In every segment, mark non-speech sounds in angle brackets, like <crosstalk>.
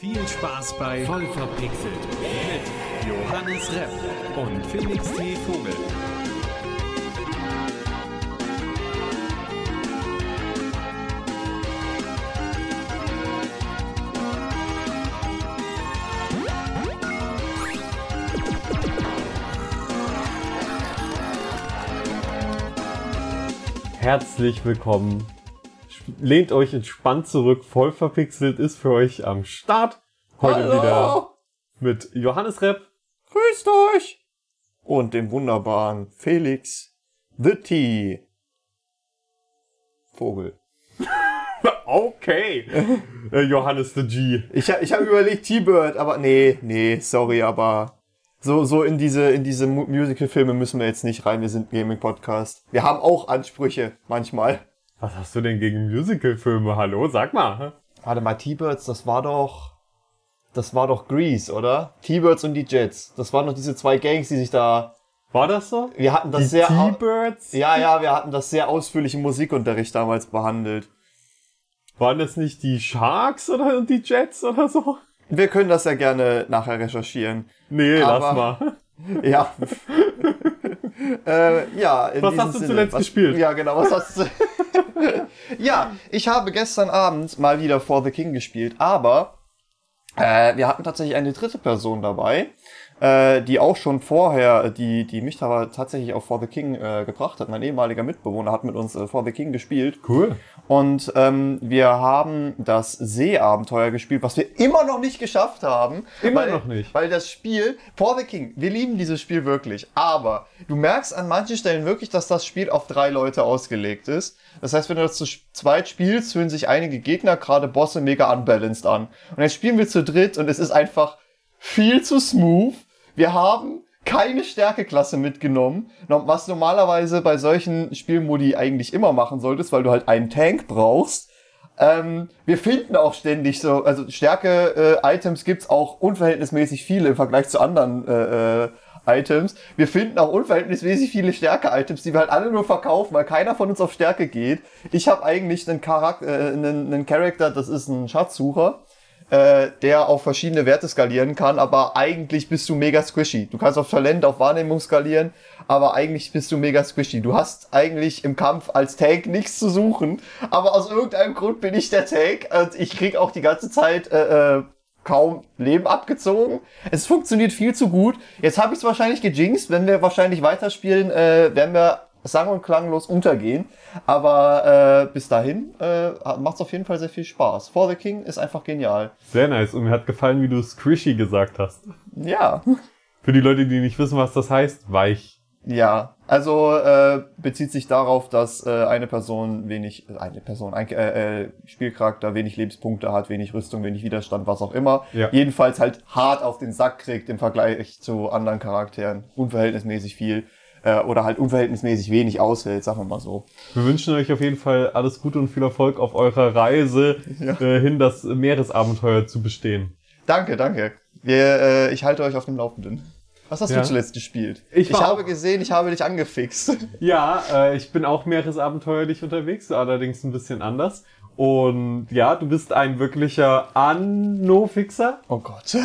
Viel Spaß bei Voll verpixelt mit Johannes Repp und Felix T. Vogel. Herzlich willkommen. Lehnt euch entspannt zurück. Voll verpixelt ist für euch am Start. Heute Hallo. wieder mit Johannes Repp. Grüßt euch! Und dem wunderbaren Felix The T. Vogel. <laughs> Okay. <laughs> äh, Johannes the G. Ich, ich habe überlegt T-Bird, aber nee, nee, sorry, aber so, so in diese, in diese Mu- Musical-Filme müssen wir jetzt nicht rein. Wir sind Gaming-Podcast. Wir haben auch Ansprüche, manchmal. Was hast du denn gegen Musicalfilme? Hallo, sag mal. Warte mal, T-Birds, das war doch, das war doch Grease, oder? T-Birds und die Jets. Das waren doch diese zwei Gangs, die sich da, War das so? wir hatten das Die sehr, T-Birds? ja, ja, wir hatten das sehr ausführlich im Musikunterricht damals behandelt. Waren das nicht die Sharks oder die Jets oder so? Wir können das ja gerne nachher recherchieren. Nee, Aber- lass mal. Ja. <laughs> äh, ja. In Was hast du Sinne. zuletzt gespielt? Ja, genau. Was hast du? <laughs> ja, ich habe gestern Abend mal wieder For the King gespielt, aber äh, wir hatten tatsächlich eine dritte Person dabei, äh, die auch schon vorher, die, die mich tatsächlich auf For the King äh, gebracht hat. Mein ehemaliger Mitbewohner hat mit uns äh, For the King gespielt. Cool. Und ähm, wir haben das Seeabenteuer gespielt, was wir immer noch nicht geschafft haben. Immer weil, noch nicht. Weil das Spiel, For the King, wir lieben dieses Spiel wirklich. Aber du merkst an manchen Stellen wirklich, dass das Spiel auf drei Leute ausgelegt ist. Das heißt, wenn du das zu zweit spielst, fühlen sich einige Gegner, gerade Bosse, mega unbalanced an. Und jetzt spielen wir zu dritt und es ist einfach viel zu smooth. Wir haben keine Stärkeklasse mitgenommen, no- was normalerweise bei solchen Spielmodi eigentlich immer machen solltest, weil du halt einen Tank brauchst. Ähm, wir finden auch ständig so, also Stärke-Items gibt's auch unverhältnismäßig viele im Vergleich zu anderen äh, äh, Items. Wir finden auch unverhältnismäßig viele Stärke-Items, die wir halt alle nur verkaufen, weil keiner von uns auf Stärke geht. Ich habe eigentlich einen Charakter, äh, einen, einen Charakter, das ist ein Schatzsucher äh, der auf verschiedene Werte skalieren kann, aber eigentlich bist du mega squishy. Du kannst auf Talent, auf Wahrnehmung skalieren, aber eigentlich bist du mega squishy. Du hast eigentlich im Kampf als Tank nichts zu suchen, aber aus irgendeinem Grund bin ich der Tank und ich krieg auch die ganze Zeit äh, äh, kaum Leben abgezogen. Es funktioniert viel zu gut. Jetzt habe ich es wahrscheinlich gejinxt. Wenn wir wahrscheinlich weiterspielen, äh, werden wir sang- und klanglos untergehen. Aber äh, bis dahin äh, macht es auf jeden Fall sehr viel Spaß. For the King ist einfach genial. Sehr nice. Und mir hat gefallen, wie du squishy gesagt hast. Ja. <laughs> Für die Leute, die nicht wissen, was das heißt, weich. Ja, also äh, bezieht sich darauf, dass äh, eine Person wenig, eine Person, ein äh, äh, Spielcharakter wenig Lebenspunkte hat, wenig Rüstung, wenig Widerstand, was auch immer. Ja. Jedenfalls halt hart auf den Sack kriegt im Vergleich zu anderen Charakteren. Unverhältnismäßig viel äh, oder halt unverhältnismäßig wenig aushält, sagen wir mal so. Wir wünschen euch auf jeden Fall alles Gute und viel Erfolg auf eurer Reise Ja. äh, hin, das Meeresabenteuer zu bestehen. Danke, danke. Wir, äh, ich halte euch auf dem Laufenden. Was hast Ja. du zuletzt gespielt? Ich war habe gesehen, ich habe dich angefixt. <laughs> Ja, äh, ich bin auch meeresabenteuerlich unterwegs, allerdings ein bisschen anders. Und ja, du bist ein wirklicher Anno-Fixer. Oh Gott.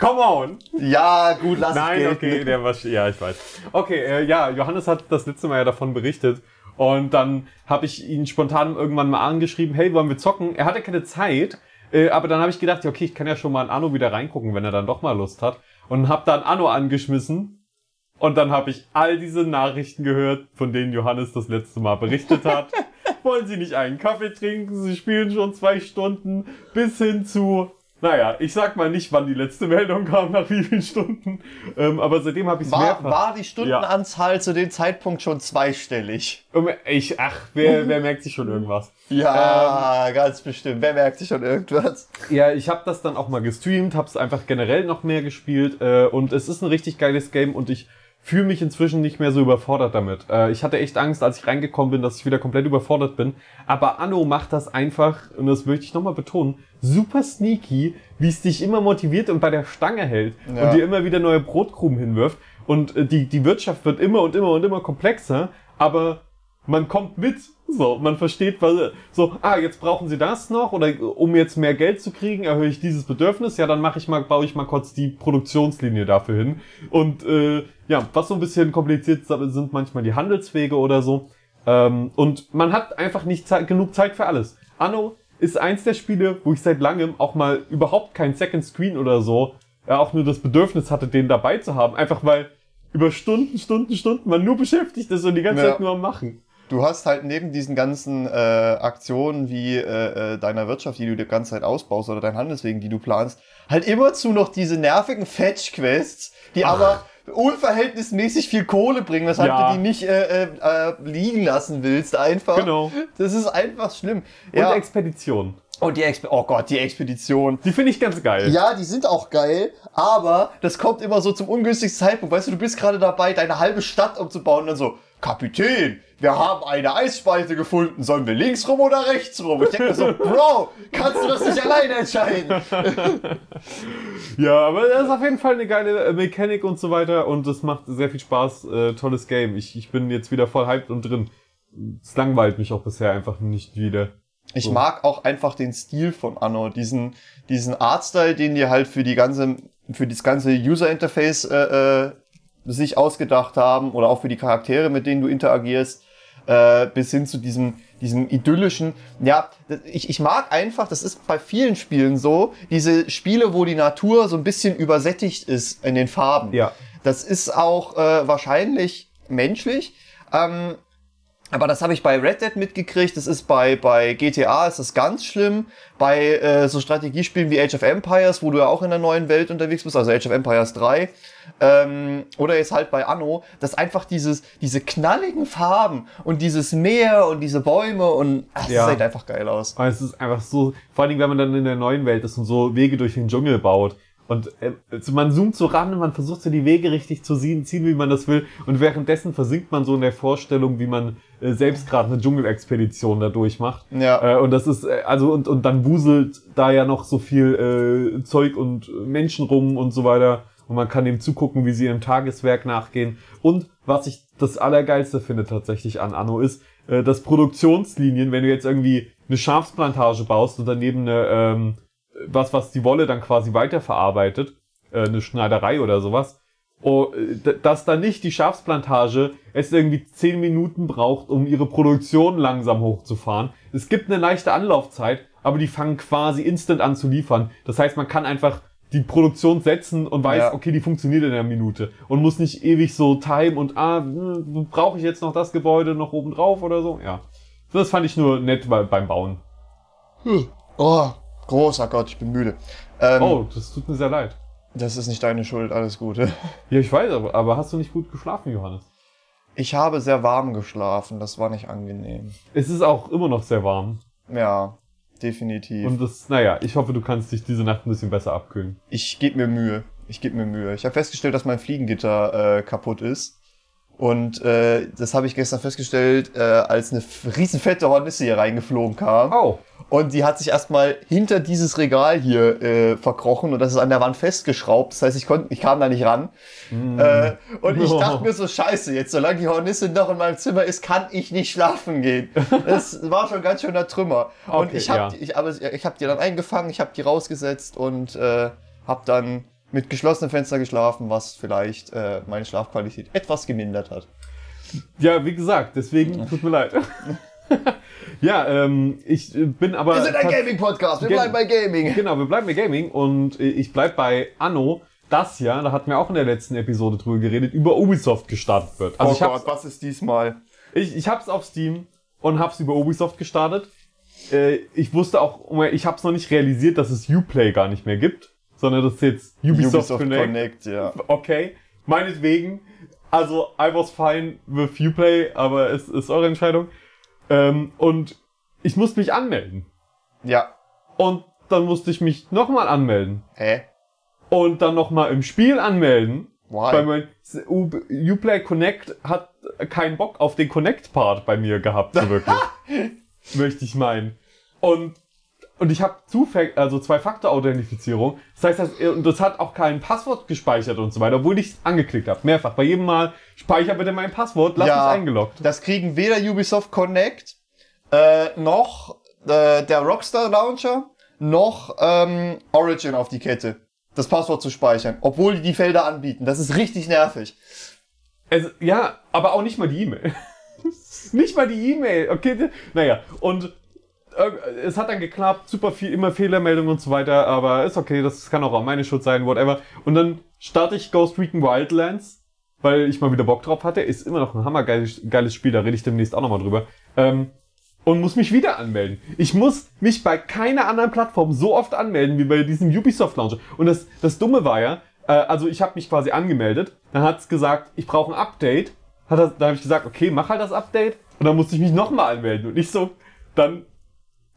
Come on! Ja, gut, lass Nein, es okay, der war, ja, ich weiß. Okay, äh, ja, Johannes hat das letzte Mal ja davon berichtet. Und dann habe ich ihn spontan irgendwann mal angeschrieben, hey, wollen wir zocken? Er hatte keine Zeit, äh, aber dann habe ich gedacht, ja, okay, ich kann ja schon mal in Anno wieder reingucken, wenn er dann doch mal Lust hat. Und habe dann Anno angeschmissen. Und dann habe ich all diese Nachrichten gehört, von denen Johannes das letzte Mal berichtet hat. <laughs> Wollen Sie nicht einen Kaffee trinken? Sie spielen schon zwei Stunden. Bis hin zu, naja, ich sag mal nicht, wann die letzte Meldung kam, nach wie vielen Stunden. Ähm, aber seitdem habe ich mehrfach. war die Stundenanzahl zu dem Zeitpunkt schon zweistellig? Um, ich, ach, wer, wer merkt sich schon irgendwas? Ja, ganz bestimmt. Wer merkt sich schon irgendwas? Ja, ich habe das dann auch mal gestreamt, habe es einfach generell noch mehr gespielt äh, und es ist ein richtig geiles Game und ich fühle mich inzwischen nicht mehr so überfordert damit. Äh, ich hatte echt Angst, als ich reingekommen bin, dass ich wieder komplett überfordert bin. Aber Anno macht das einfach, und das möchte ich nochmal betonen, super sneaky, wie es dich immer motiviert und bei der Stange hält Ja. und dir immer wieder neue Brotkrumen hinwirft. Und äh, die, die Wirtschaft wird immer und immer und immer komplexer, aber man kommt mit. So, man versteht, was, so, ah, jetzt brauchen sie das noch oder um jetzt mehr Geld zu kriegen, erhöhe ich dieses Bedürfnis, ja, dann mache ich mal, baue ich mal kurz die Produktionslinie dafür hin. Und äh, ja, was so ein bisschen kompliziert sind manchmal die Handelswege oder so. Ähm, und man hat einfach nicht Zeit, genug Zeit für alles. Anno ist eins der Spiele, wo ich seit langem auch mal überhaupt kein Second Screen oder so, ja, auch nur das Bedürfnis hatte, den dabei zu haben. Einfach weil über Stunden, Stunden, Stunden man nur beschäftigt ist und die ganze Ja. Zeit nur am Machen. Du hast halt neben diesen ganzen äh, Aktionen wie äh, äh, deiner Wirtschaft, die du die ganze Zeit ausbaust, oder deinen Handelswegen, die du planst, halt immerzu noch diese nervigen Fetch-Quests, die aber unverhältnismäßig viel Kohle bringen, weshalb Ja. du die nicht äh, äh, äh, liegen lassen willst einfach. Genau. Das ist einfach schlimm. Und Ja. Expedition. Und die Exp oh Gott, die Expedition. Die finde ich ganz geil. Ja, die sind auch geil, aber das kommt immer so zum ungünstigsten Zeitpunkt. Weißt du, du bist gerade dabei, deine halbe Stadt umzubauen und dann so, Kapitän, wir haben eine Eisspalte gefunden. Sollen wir links rum oder rechts rum? Ich denke mir so, Bro, kannst du das nicht alleine entscheiden? <laughs> Ja, aber das ist auf jeden Fall eine geile äh, Mechanik und so weiter und das macht sehr viel Spaß. Äh, tolles Game. Ich, ich bin jetzt wieder voll hyped und drin. Es langweilt mich auch bisher einfach nicht wieder. Ich So. mag auch einfach den Stil von Anno, diesen, diesen Artstyle, den die halt für die ganze, für das ganze User Interface äh, äh, sich ausgedacht haben oder auch für die Charaktere, mit denen du interagierst, äh, bis hin zu diesem, diesem idyllischen. Ja, ich, ich mag einfach, das ist bei vielen Spielen so, diese Spiele, wo die Natur so ein bisschen übersättigt ist in den Farben. Ja. Das ist auch äh, wahrscheinlich menschlich. Ähm, aber das habe ich bei Red Dead mitgekriegt. Das ist bei, bei GTA ist das ganz schlimm. Bei äh, so Strategiespielen wie Age of Empires, wo du ja auch in der neuen Welt unterwegs bist, also Age of Empires 3. Ähm, oder jetzt halt bei Anno, dass einfach dieses, diese knalligen Farben und dieses Meer und diese Bäume und ach, das Ja. sieht einfach geil aus. Aber es ist einfach so, vor allem wenn man dann in der neuen Welt ist und so Wege durch den Dschungel baut. Und äh, also man zoomt so ran und man versucht so die Wege richtig zu ziehen, ziehen, wie man das will. Und währenddessen versinkt man so in der Vorstellung, wie man äh, selbst gerade eine Dschungelexpedition da durchmacht. Ja. Äh, und das ist, äh, also, und, und dann wuselt da ja noch so viel äh, Zeug und Menschen rum und so weiter. Und man kann dem zugucken, wie sie ihrem Tageswerk nachgehen. Und was ich das Allergeilste finde tatsächlich an Anno ist, äh, dass Produktionslinien, wenn du jetzt irgendwie eine Schafsplantage baust und daneben eine, ähm, was, was die Wolle dann quasi weiterverarbeitet, äh, eine Schneiderei oder sowas, oh, äh, dass dann nicht die Schafsplantage es irgendwie zehn Minuten braucht, um ihre Produktion langsam hochzufahren. Es gibt eine leichte Anlaufzeit, aber die fangen quasi instant an zu liefern. Das heißt, man kann einfach die Produktion setzen und weiß, Ja. okay, die funktioniert in einer Minute und muss nicht ewig so time und ah, brauche ich jetzt noch das Gebäude noch oben drauf oder so. Ja, das fand ich nur nett bei, beim Bauen. Oh, großer Gott, ich bin müde. Ähm, Oh, das tut mir sehr leid. Das ist nicht deine Schuld, alles Gute. <laughs> Ja, ich weiß, aber, aber hast du nicht gut geschlafen, Johannes? Ich habe sehr warm geschlafen, das war nicht angenehm. Es ist auch immer noch sehr warm. Ja, definitiv. Und das, naja, ich hoffe, du kannst dich diese Nacht ein bisschen besser abkühlen. ich gebe mir Mühe. Ich gebe mir Mühe. Ich habe festgestellt, dass mein Fliegengitter äh, kaputt ist. Und äh, das habe ich gestern festgestellt, äh, als eine riesenfette Hornisse hier reingeflogen kam. Oh. Und die hat sich erstmal hinter dieses Regal hier äh, verkrochen und das ist an der Wand festgeschraubt. Das heißt, ich konnte, ich kam da nicht ran. Äh, und ich Oh. dachte <laughs> mir so, scheiße, jetzt solange die Hornisse noch in meinem Zimmer ist, kann ich nicht schlafen gehen. Das war schon ganz schöner Trümmer. und Okay, ich habe ja. ich, aber ich hab die dann eingefangen, ich habe die rausgesetzt und äh, habe dann mit geschlossenen Fenster geschlafen, was vielleicht äh, meine Schlafqualität etwas gemindert hat. Ja, wie gesagt, deswegen <laughs> tut mir leid. <laughs> ja, ähm, ich äh, bin aber. Wir sind ein Gaming-Podcast, wir Gen- bleiben bei Gaming. <laughs> Genau, wir bleiben bei Gaming und äh, ich bleib bei Anno, das ja, da hatten wir auch in der letzten Episode drüber geredet, über Ubisoft gestartet wird. Also oh ich Gott, was ist diesmal? ich, ich hab's auf Steam und hab's über Ubisoft gestartet. Äh, ich wusste auch, ich hab's noch nicht realisiert, dass es Uplay gar nicht mehr gibt, sondern das ist jetzt Ubisoft, Ubisoft Connect. Connect, ja. Okay, meinetwegen. Also, I was fine with Uplay, aber es ist eure Entscheidung. Ähm, und ich musste mich anmelden. Ja. Und dann musste ich mich nochmal anmelden. Hä? Und dann nochmal im Spiel anmelden. Why? Weil mein Uplay Connect hat keinen Bock auf den Connect-Part bei mir gehabt, so wirklich. <laughs> Möchte ich meinen. Und und ich habe also Zwei-Faktor-Authentifizierung. Das heißt, das, und das hat auch kein Passwort gespeichert und so weiter, obwohl ich es angeklickt habe. Mehrfach. Bei jedem Mal, speicher bitte mein Passwort, lass mich eingeloggt. Das kriegen weder Ubisoft Connect äh, noch äh, der Rockstar Launcher noch ähm, Origin auf die Kette, das Passwort zu speichern, obwohl die die Felder anbieten. Das ist richtig nervig. Es, ja, aber auch nicht mal die E-Mail. <laughs> nicht mal die E-Mail. Okay, naja, und es hat dann geklappt, super viel, immer Fehlermeldungen und so weiter, aber ist okay, das kann auch meine Schuld sein, whatever. Und dann starte ich Ghost Recon Wildlands, weil ich mal wieder Bock drauf hatte. Ist immer noch ein hammergeiles geiles Spiel, da rede ich demnächst auch nochmal drüber. Ähm, und muss mich wieder anmelden. Ich muss mich bei keiner anderen Plattform so oft anmelden wie bei diesem Ubisoft Launcher. Und das, das Dumme war ja, äh, also ich habe mich quasi angemeldet, dann hat's gesagt, ich brauche ein Update. Hat das, dann habe ich gesagt, okay, mach halt das Update. Und dann musste ich mich nochmal anmelden. Und ich so, dann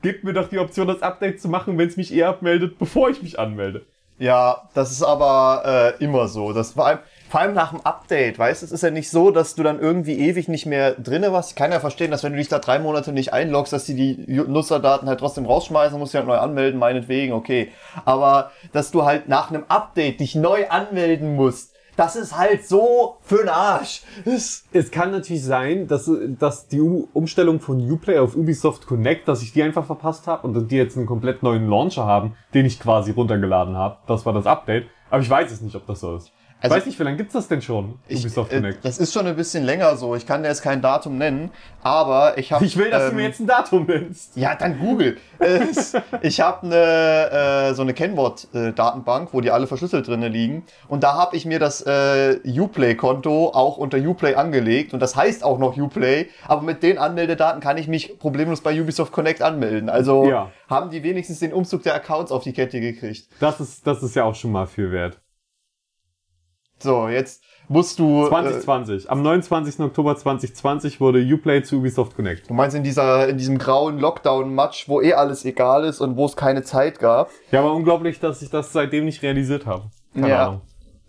gebt mir doch die Option, das Update zu machen, wenn es mich eher abmeldet, bevor ich mich anmelde. Ja, das ist aber äh, immer so. Das war vor allem nach dem Update, weißt du, es ist ja nicht so, dass du dann irgendwie ewig nicht mehr drinne warst. Ich kann ja verstehen, dass wenn du dich da drei Monate nicht einloggst, dass die die Nutzerdaten halt trotzdem rausschmeißen, musst du halt neu anmelden, meinetwegen, okay. Aber dass du halt nach einem Update dich neu anmelden musst, das ist halt so für den Arsch. Es, es kann natürlich sein, dass, dass die Umstellung von Uplay auf Ubisoft Connect, dass ich die einfach verpasst habe und die jetzt einen komplett neuen Launcher haben, den ich quasi runtergeladen habe. Das war das Update. Aber ich weiß es nicht, ob das so ist. Also, weiß nicht, wie lange gibt's das denn schon, Ubisoft ich, äh, Connect? Das ist schon ein bisschen länger so. Ich kann dir jetzt kein Datum nennen, aber ich habe. Ich will, dass ähm, du mir jetzt ein Datum nennst. Ja, dann Google. <laughs> ich habe eine äh, so eine Kennwort-Datenbank, wo die alle verschlüsselt drinnen liegen. Und da habe ich mir das äh, Uplay-Konto auch unter Uplay angelegt. Und das heißt auch noch Uplay. Aber mit den Anmeldedaten kann ich mich problemlos bei Ubisoft Connect anmelden. Also ja. haben die wenigstens den Umzug der Accounts auf die Kette gekriegt. Das ist, das ist ja auch schon mal viel wert. So, jetzt musst du. 2020. Äh, Am 29. Oktober 2020 wurde Uplay zu Ubisoft Connect. Du meinst in dieser, in diesem grauen Lockdown-Match, wo eh alles egal ist und wo es keine Zeit gab? Ja, aber unglaublich, dass ich das seitdem nicht realisiert habe. Keine ja. Ahnung.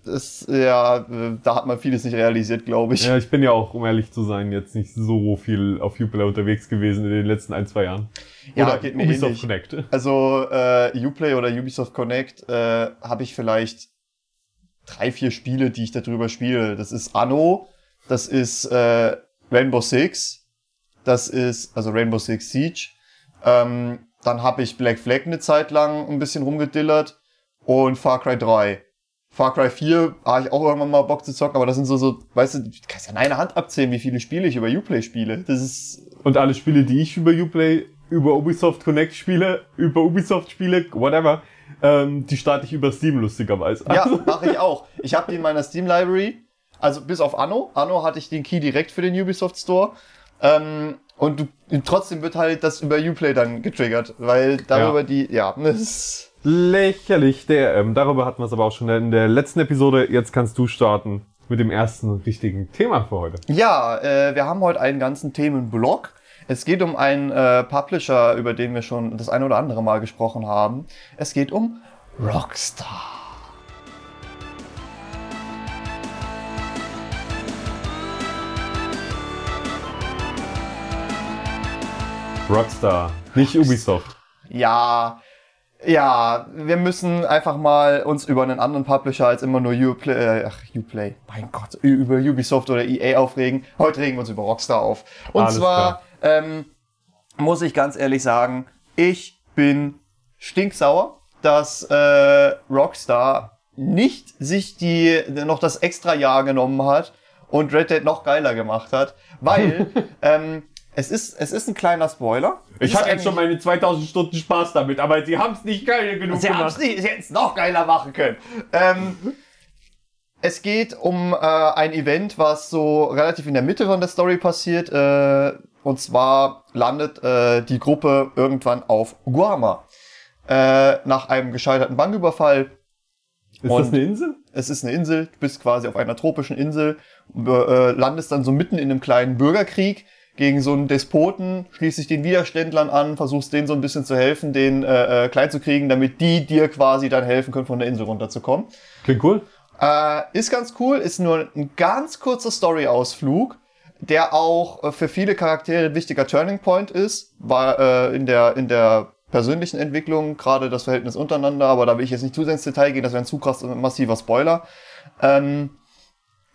Das, ja, äh, da hat man vieles nicht realisiert, glaube ich. Ja, ich bin ja auch, um ehrlich zu sein, jetzt nicht so viel auf Uplay unterwegs gewesen in den letzten ein, zwei Jahren. Ja, oder geht mir Ubisoft ähnlich. Connect. Also äh, Uplay oder Ubisoft Connect äh, habe ich vielleicht drei, vier Spiele, die ich darüber spiele. Das ist Anno, das ist äh, Rainbow Six, das ist also Rainbow Six Siege. Ähm, dann habe ich Black Flag eine Zeit lang ein bisschen rumgedillert und Far Cry 3. Far Cry 4 habe ich auch irgendwann mal Bock zu zocken, aber das sind so, so, weißt du, du kannst ja in einer Hand abzählen, wie viele Spiele ich über Uplay spiele. Das ist. Und alle Spiele, die ich über Uplay, über Ubisoft Connect spiele, über Ubisoft spiele, whatever, ähm, die starte ich über Steam lustigerweise. Ja, <laughs> mache ich auch. Ich habe die in meiner Steam Library, also bis auf Anno. Anno hatte ich den Key direkt für den Ubisoft Store. Ähm, und du, trotzdem wird halt das über Uplay dann getriggert, weil darüber ja. die, ja, <laughs> das Lächerlich, der, ähm, darüber hatten wir es aber auch schon in der letzten Episode. Jetzt kannst du starten mit dem ersten richtigen Thema für heute. Ja, äh, wir haben heute einen ganzen Themenblock. Es geht um einen äh, Publisher, über den wir schon das ein oder andere Mal gesprochen haben. Es geht um Rockstar. Rockstar, nicht Ubisoft. Ja, ja, wir müssen einfach mal uns über einen anderen Publisher als immer nur Uplay, äh, ach, Uplay, mein Gott, über Ubisoft oder EA aufregen. Heute regen wir uns über Rockstar auf. Und Alles zwar klar ähm, muss ich ganz ehrlich sagen, ich bin stinksauer, dass äh, Rockstar nicht sich die noch das extra Jahr genommen hat und Red Dead noch geiler gemacht hat, weil <laughs> ähm, es ist es ist ein kleiner Spoiler. Ich hatte jetzt schon meine 2000 Stunden Spaß damit, aber sie haben es nicht geil genug sie gemacht. Sie haben es nicht, noch geiler machen können. Ähm, es geht um äh, ein Event, was so relativ in der Mitte von der Story passiert. Äh, und zwar landet äh, die Gruppe irgendwann auf Guama. Äh, nach einem gescheiterten Banküberfall. Ist und das eine Insel? Es ist eine Insel. Du bist quasi auf einer tropischen Insel. Äh, landest dann so mitten in einem kleinen Bürgerkrieg gegen so einen Despoten, schließt dich den Widerständlern an, versuchst denen so ein bisschen zu helfen, den äh, äh, klein zu kriegen, damit die dir quasi dann helfen können, von der Insel runterzukommen. Klingt cool. Äh, ist ganz cool, ist nur ein ganz kurzer Story-Ausflug der auch äh, für viele Charaktere ein wichtiger Turning Point ist, war äh, in der in der persönlichen Entwicklungen, gerade das Verhältnis untereinander, aber da will ich jetzt nicht zu sehr ins Detail gehen, das wäre ein zu krass massiver Spoiler. Ähm,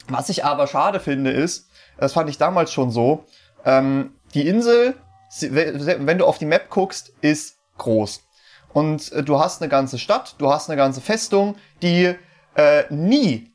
was ich aber schade finde ist, das fand ich damals schon so, ähm, die Insel, wenn du auf die Map guckst, ist groß. Und äh, du hast eine ganze Stadt, du hast eine ganze Festung, die äh, nie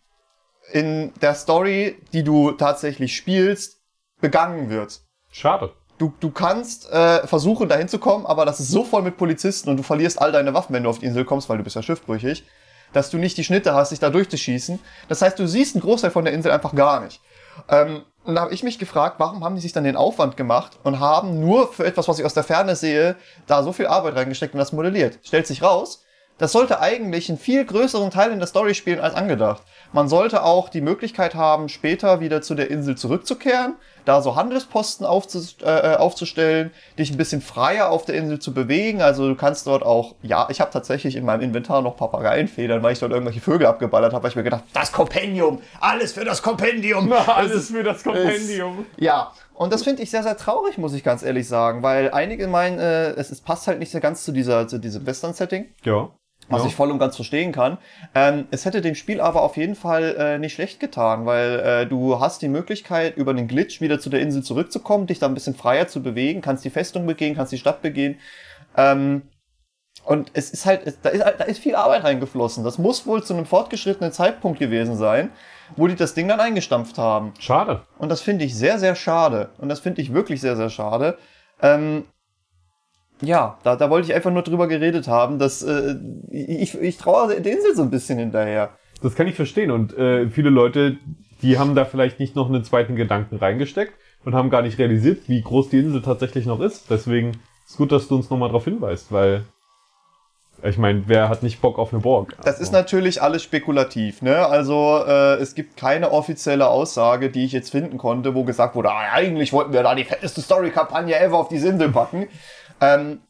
in der Story, die du tatsächlich spielst, begangen wird. Schade. Du, du kannst äh, versuchen, dahin zu kommen, aber das ist so voll mit Polizisten und du verlierst all deine Waffen, wenn du auf die Insel kommst, weil du bist ja schiffbrüchig, dass du nicht die Schnitte hast, dich da durchzuschießen. Das heißt, du siehst einen Großteil von der Insel einfach gar nicht. Ähm, und da habe ich mich gefragt, warum haben die sich dann den Aufwand gemacht und haben nur für etwas, was ich aus der Ferne sehe, da so viel Arbeit reingesteckt und das modelliert. Stellt sich raus, das sollte eigentlich einen viel größeren Teil in der Story spielen als angedacht. Man sollte auch die Möglichkeit haben, später wieder zu der Insel zurückzukehren, da so Handelsposten aufzus äh, aufzustellen, dich ein bisschen freier auf der Insel zu bewegen. Also du kannst dort auch, ja, ich habe tatsächlich in meinem Inventar noch Papageienfedern, weil ich dort irgendwelche Vögel abgeballert habe, weil ich mir gedacht, das Kompendium, alles für das Kompendium. <laughs> Alles für das Kompendium. Ja, und das finde ich sehr, sehr traurig, muss ich ganz ehrlich sagen, weil einige meinen, äh, es, es passt halt nicht so ganz zu, dieser, zu diesem Western-Setting, Ja. Was ja. ich voll und ganz verstehen kann. Ähm, es hätte dem Spiel aber auf jeden Fall äh, nicht schlecht getan, weil äh, du hast die Möglichkeit, über den Glitch wieder zu der Insel zurückzukommen, dich da ein bisschen freier zu bewegen, kannst die Festung begehen, kannst die Stadt begehen. Ähm, und es ist halt, es, da, ist, da ist viel Arbeit reingeflossen. Das muss wohl zu einem fortgeschrittenen Zeitpunkt gewesen sein, wo die das Ding dann eingestampft haben. Schade. Und das finde ich sehr, sehr schade. Und das finde ich wirklich sehr, sehr schade. Ähm, ja, da, da wollte ich einfach nur drüber geredet haben, dass äh, ich, ich traue der Insel so ein bisschen hinterher. Das kann ich verstehen. Und äh, viele Leute, die haben da vielleicht nicht noch einen zweiten Gedanken reingesteckt und haben gar nicht realisiert, wie groß die Insel tatsächlich noch ist. Deswegen ist gut, dass du uns nochmal darauf hinweist, weil ich meine, wer hat nicht Bock auf eine Borg? Das ist natürlich alles spekulativ, ne? Also äh, es gibt keine offizielle Aussage, die ich jetzt finden konnte, wo gesagt wurde, ah, eigentlich wollten wir da die fetteste Story-Kampagne ever auf diese Insel packen. Ähm,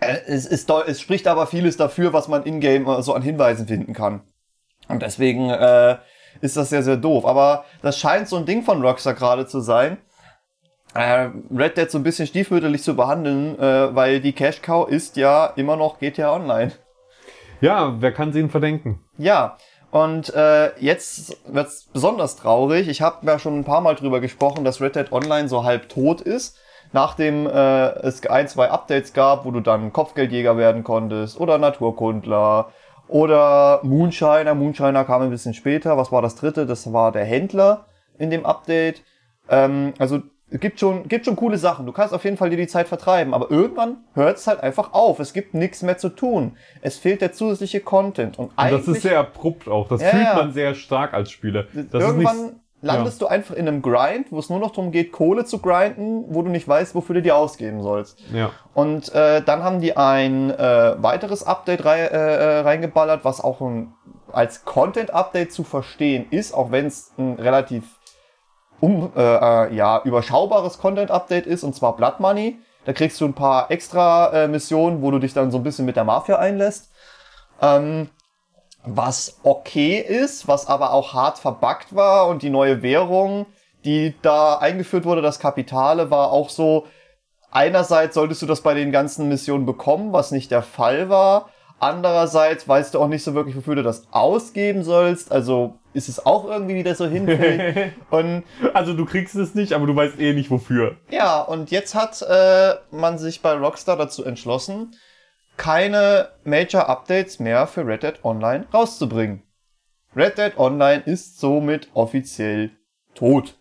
äh, es, ist, es spricht aber vieles dafür, was man in-game so an Hinweisen finden kann. Und deswegen äh, ist das sehr, sehr doof. Aber das scheint so ein Ding von Rockstar gerade zu sein. Äh, Red Dead so ein bisschen stiefmütterlich zu behandeln, äh, weil die Cash Cow ist ja immer noch GTA Online. Ja, wer kann sie ihnen verdenken? Ja, und äh, jetzt wird's besonders traurig. Ich habe ja schon ein paar Mal drüber gesprochen, dass Red Dead Online so halb tot ist. Nachdem äh, es ein, zwei Updates gab, wo du dann Kopfgeldjäger werden konntest oder Naturkundler oder Moonshiner. Moonshiner kam ein bisschen später. Was war das dritte? Das war der Händler in dem Update. Ähm, also gibt schon, gibt schon coole Sachen. Du kannst auf jeden Fall dir die Zeit vertreiben, aber irgendwann hört es halt einfach auf. Es gibt nichts mehr zu tun. Es fehlt der zusätzliche Content. Und, Und das ist sehr abrupt auch. Das Ja, fühlt man sehr stark als Spieler. Das irgendwann landest du einfach in einem Grind, wo es nur noch darum geht, Kohle zu grinden, wo du nicht weißt, wofür du die ausgeben sollst. ja. Und äh, dann haben die ein äh, weiteres Update rei äh, äh, reingeballert, was auch ein, als Content-Update zu verstehen ist, auch wenn es ein relativ um, äh, äh, ja, überschaubares Content-Update ist, und zwar Blood Money. Da kriegst du ein paar extra äh, Missionen, wo du dich dann so ein bisschen mit der Mafia einlässt. Ähm, was okay ist, was aber auch hart verbuggt war und die neue Währung, die da eingeführt wurde, das Kapitale, war auch so, einerseits solltest du das bei den ganzen Missionen bekommen, was nicht der Fall war. Andererseits weißt du auch nicht so wirklich, wofür du das ausgeben sollst. Also ist es auch irgendwie wieder so hinfällig. <laughs> und Also du kriegst es nicht, aber du weißt eh nicht wofür. ja, und jetzt hat äh, man sich bei Rockstar dazu entschlossen, keine Major Updates mehr für Red Dead Online rauszubringen. Red Dead Online ist somit offiziell tot.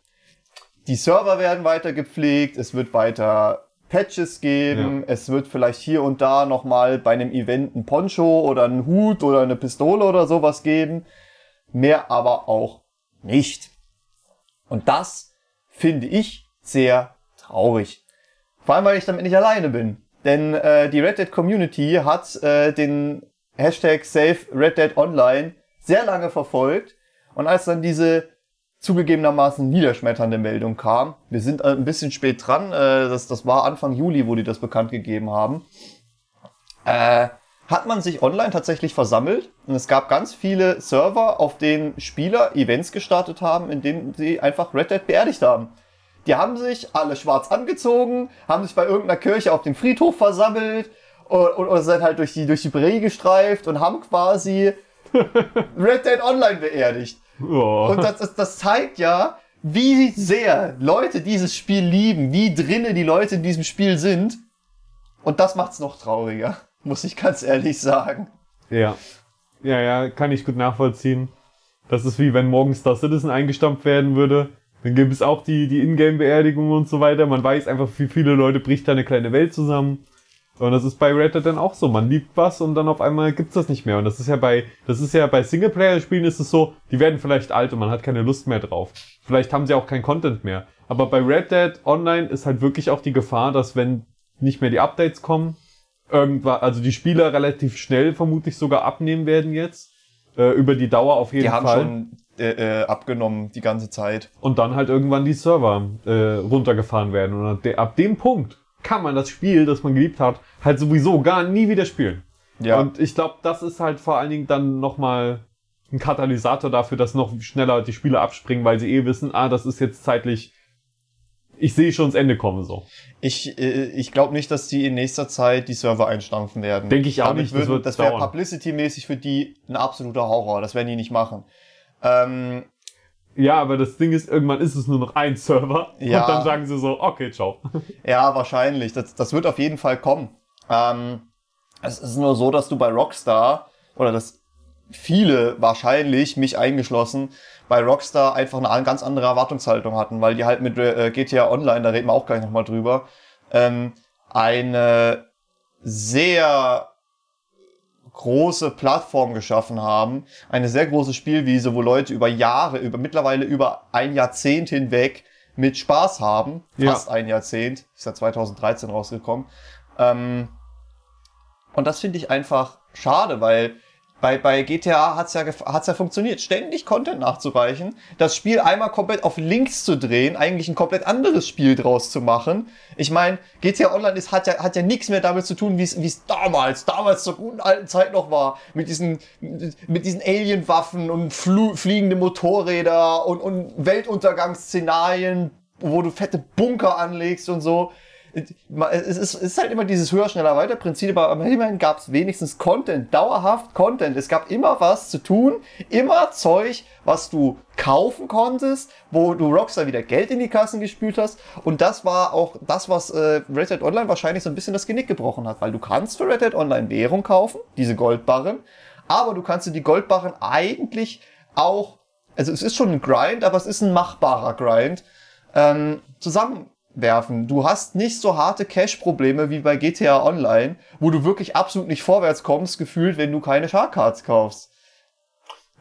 Die Server werden weiter gepflegt, es wird weiter Patches geben, Ja. es wird vielleicht hier und da nochmal bei einem Event ein Poncho oder ein Hut oder eine Pistole oder sowas geben. Mehr aber auch nicht. Und das finde ich sehr traurig. Vor allem, weil ich damit nicht alleine bin. Denn äh, die Red Dead Community hat äh, den Hashtag Save Red Dead Online sehr lange verfolgt. Und als dann diese zugegebenermaßen niederschmetternde Meldung kam, wir sind ein bisschen spät dran, äh, das, das war Anfang Juli, wo die das bekannt gegeben haben, äh, hat man sich online tatsächlich versammelt und es gab ganz viele Server, auf denen Spieler Events gestartet haben, in denen sie einfach Red Dead beerdigt haben. Die haben sich alle schwarz angezogen, haben sich bei irgendeiner Kirche auf dem Friedhof versammelt oder, oder sind halt durch die, durch die Brie gestreift und haben quasi <laughs> Red Dead Online beerdigt. Oh. Und das, das, das zeigt ja, wie sehr Leute dieses Spiel lieben, wie drinne die Leute in diesem Spiel sind. Und das macht's noch trauriger, muss ich ganz ehrlich sagen. Ja. Ja, ja, kann ich gut nachvollziehen. Das ist wie wenn morgen Star Citizen eingestampft werden würde. Dann gibt es auch die, die Ingame-Beerdigung und so weiter. Man weiß einfach, wie viele Leute bricht da eine kleine Welt zusammen. Und das ist bei Red Dead dann auch so. Man liebt was und dann auf einmal gibt's das nicht mehr. Und das ist ja bei, das ist ja bei Singleplayer-Spielen ist es so, die werden vielleicht alt und man hat keine Lust mehr drauf. Vielleicht haben sie auch kein Content mehr. Aber bei Red Dead Online ist halt wirklich auch die Gefahr, dass wenn nicht mehr die Updates kommen, irgendwann, also die Spieler relativ schnell vermutlich sogar abnehmen werden jetzt. Äh, über die Dauer auf jeden Die haben Fall. schon äh, äh, abgenommen die ganze Zeit. und dann halt irgendwann die Server äh, runtergefahren werden. Und ab, de ab dem Punkt kann man das Spiel, das man geliebt hat, halt sowieso gar nie wieder spielen. Ja. Und ich glaube, das ist halt vor allen Dingen dann nochmal ein Katalysator dafür, dass noch schneller die Spieler abspringen, weil sie eh wissen, ah, das ist jetzt zeitlich, ich sehe schon ins Ende kommen so. Ich, äh, ich glaube nicht, dass die in nächster Zeit die Server einstampfen werden. Denke ich auch Damit nicht, das Würden, wird das wäre publicity-mäßig für die ein absoluter Horror. Das werden die nicht machen. Ähm, Ja, aber das Ding ist, irgendwann ist es nur noch ein Server Ja. und dann sagen sie so, okay, ciao. <laughs> ja, wahrscheinlich. Das, das wird auf jeden Fall kommen. Ähm, es ist nur so, dass du bei Rockstar oder dass viele wahrscheinlich, mich eingeschlossen, bei Rockstar einfach eine ganz andere Erwartungshaltung hatten, weil die halt mit äh, GTA Online, da reden wir auch gleich nochmal drüber, ähm, eine sehr große Plattform geschaffen haben, eine sehr große Spielwiese, wo Leute über Jahre, über mittlerweile über ein Jahrzehnt hinweg mit Spaß haben, Ja. fast ein Jahrzehnt, ist ja 2013 rausgekommen. Ähm, und das finde ich einfach schade, weil bei, bei GTA hat's ja, hat's ja funktioniert, ständig Content nachzureichen, das Spiel einmal komplett auf links zu drehen, eigentlich ein komplett anderes Spiel draus zu machen. Ich meine, GTA Online ist, hat ja, hat ja nichts mehr damit zu tun, wie es wie es damals, damals zur guten alten Zeit noch war, mit diesen, mit diesen Alien-Waffen und flu fliegende Motorräder und, und Weltuntergangsszenarien, wo du fette Bunker anlegst und so es ist, es ist halt immer dieses höher, schneller, weiter Prinzip, aber immerhin gab es wenigstens Content, dauerhaft Content. Es gab immer was zu tun, immer Zeug, was du kaufen konntest, wo du Rockstar wieder Geld in die Kassen gespült hast. Und das war auch das, was äh, Red Dead Online wahrscheinlich so ein bisschen das Genick gebrochen hat, weil du kannst für Red Dead Online Währung kaufen, diese Goldbarren, aber du kannst dir die Goldbarren eigentlich auch, also es ist schon ein Grind, aber es ist ein machbarer Grind, ähm, zusammen werfen. Du hast nicht so harte Cash-Probleme wie bei GTA Online, wo du wirklich absolut nicht vorwärts kommst, gefühlt, wenn du keine Shark Cards kaufst.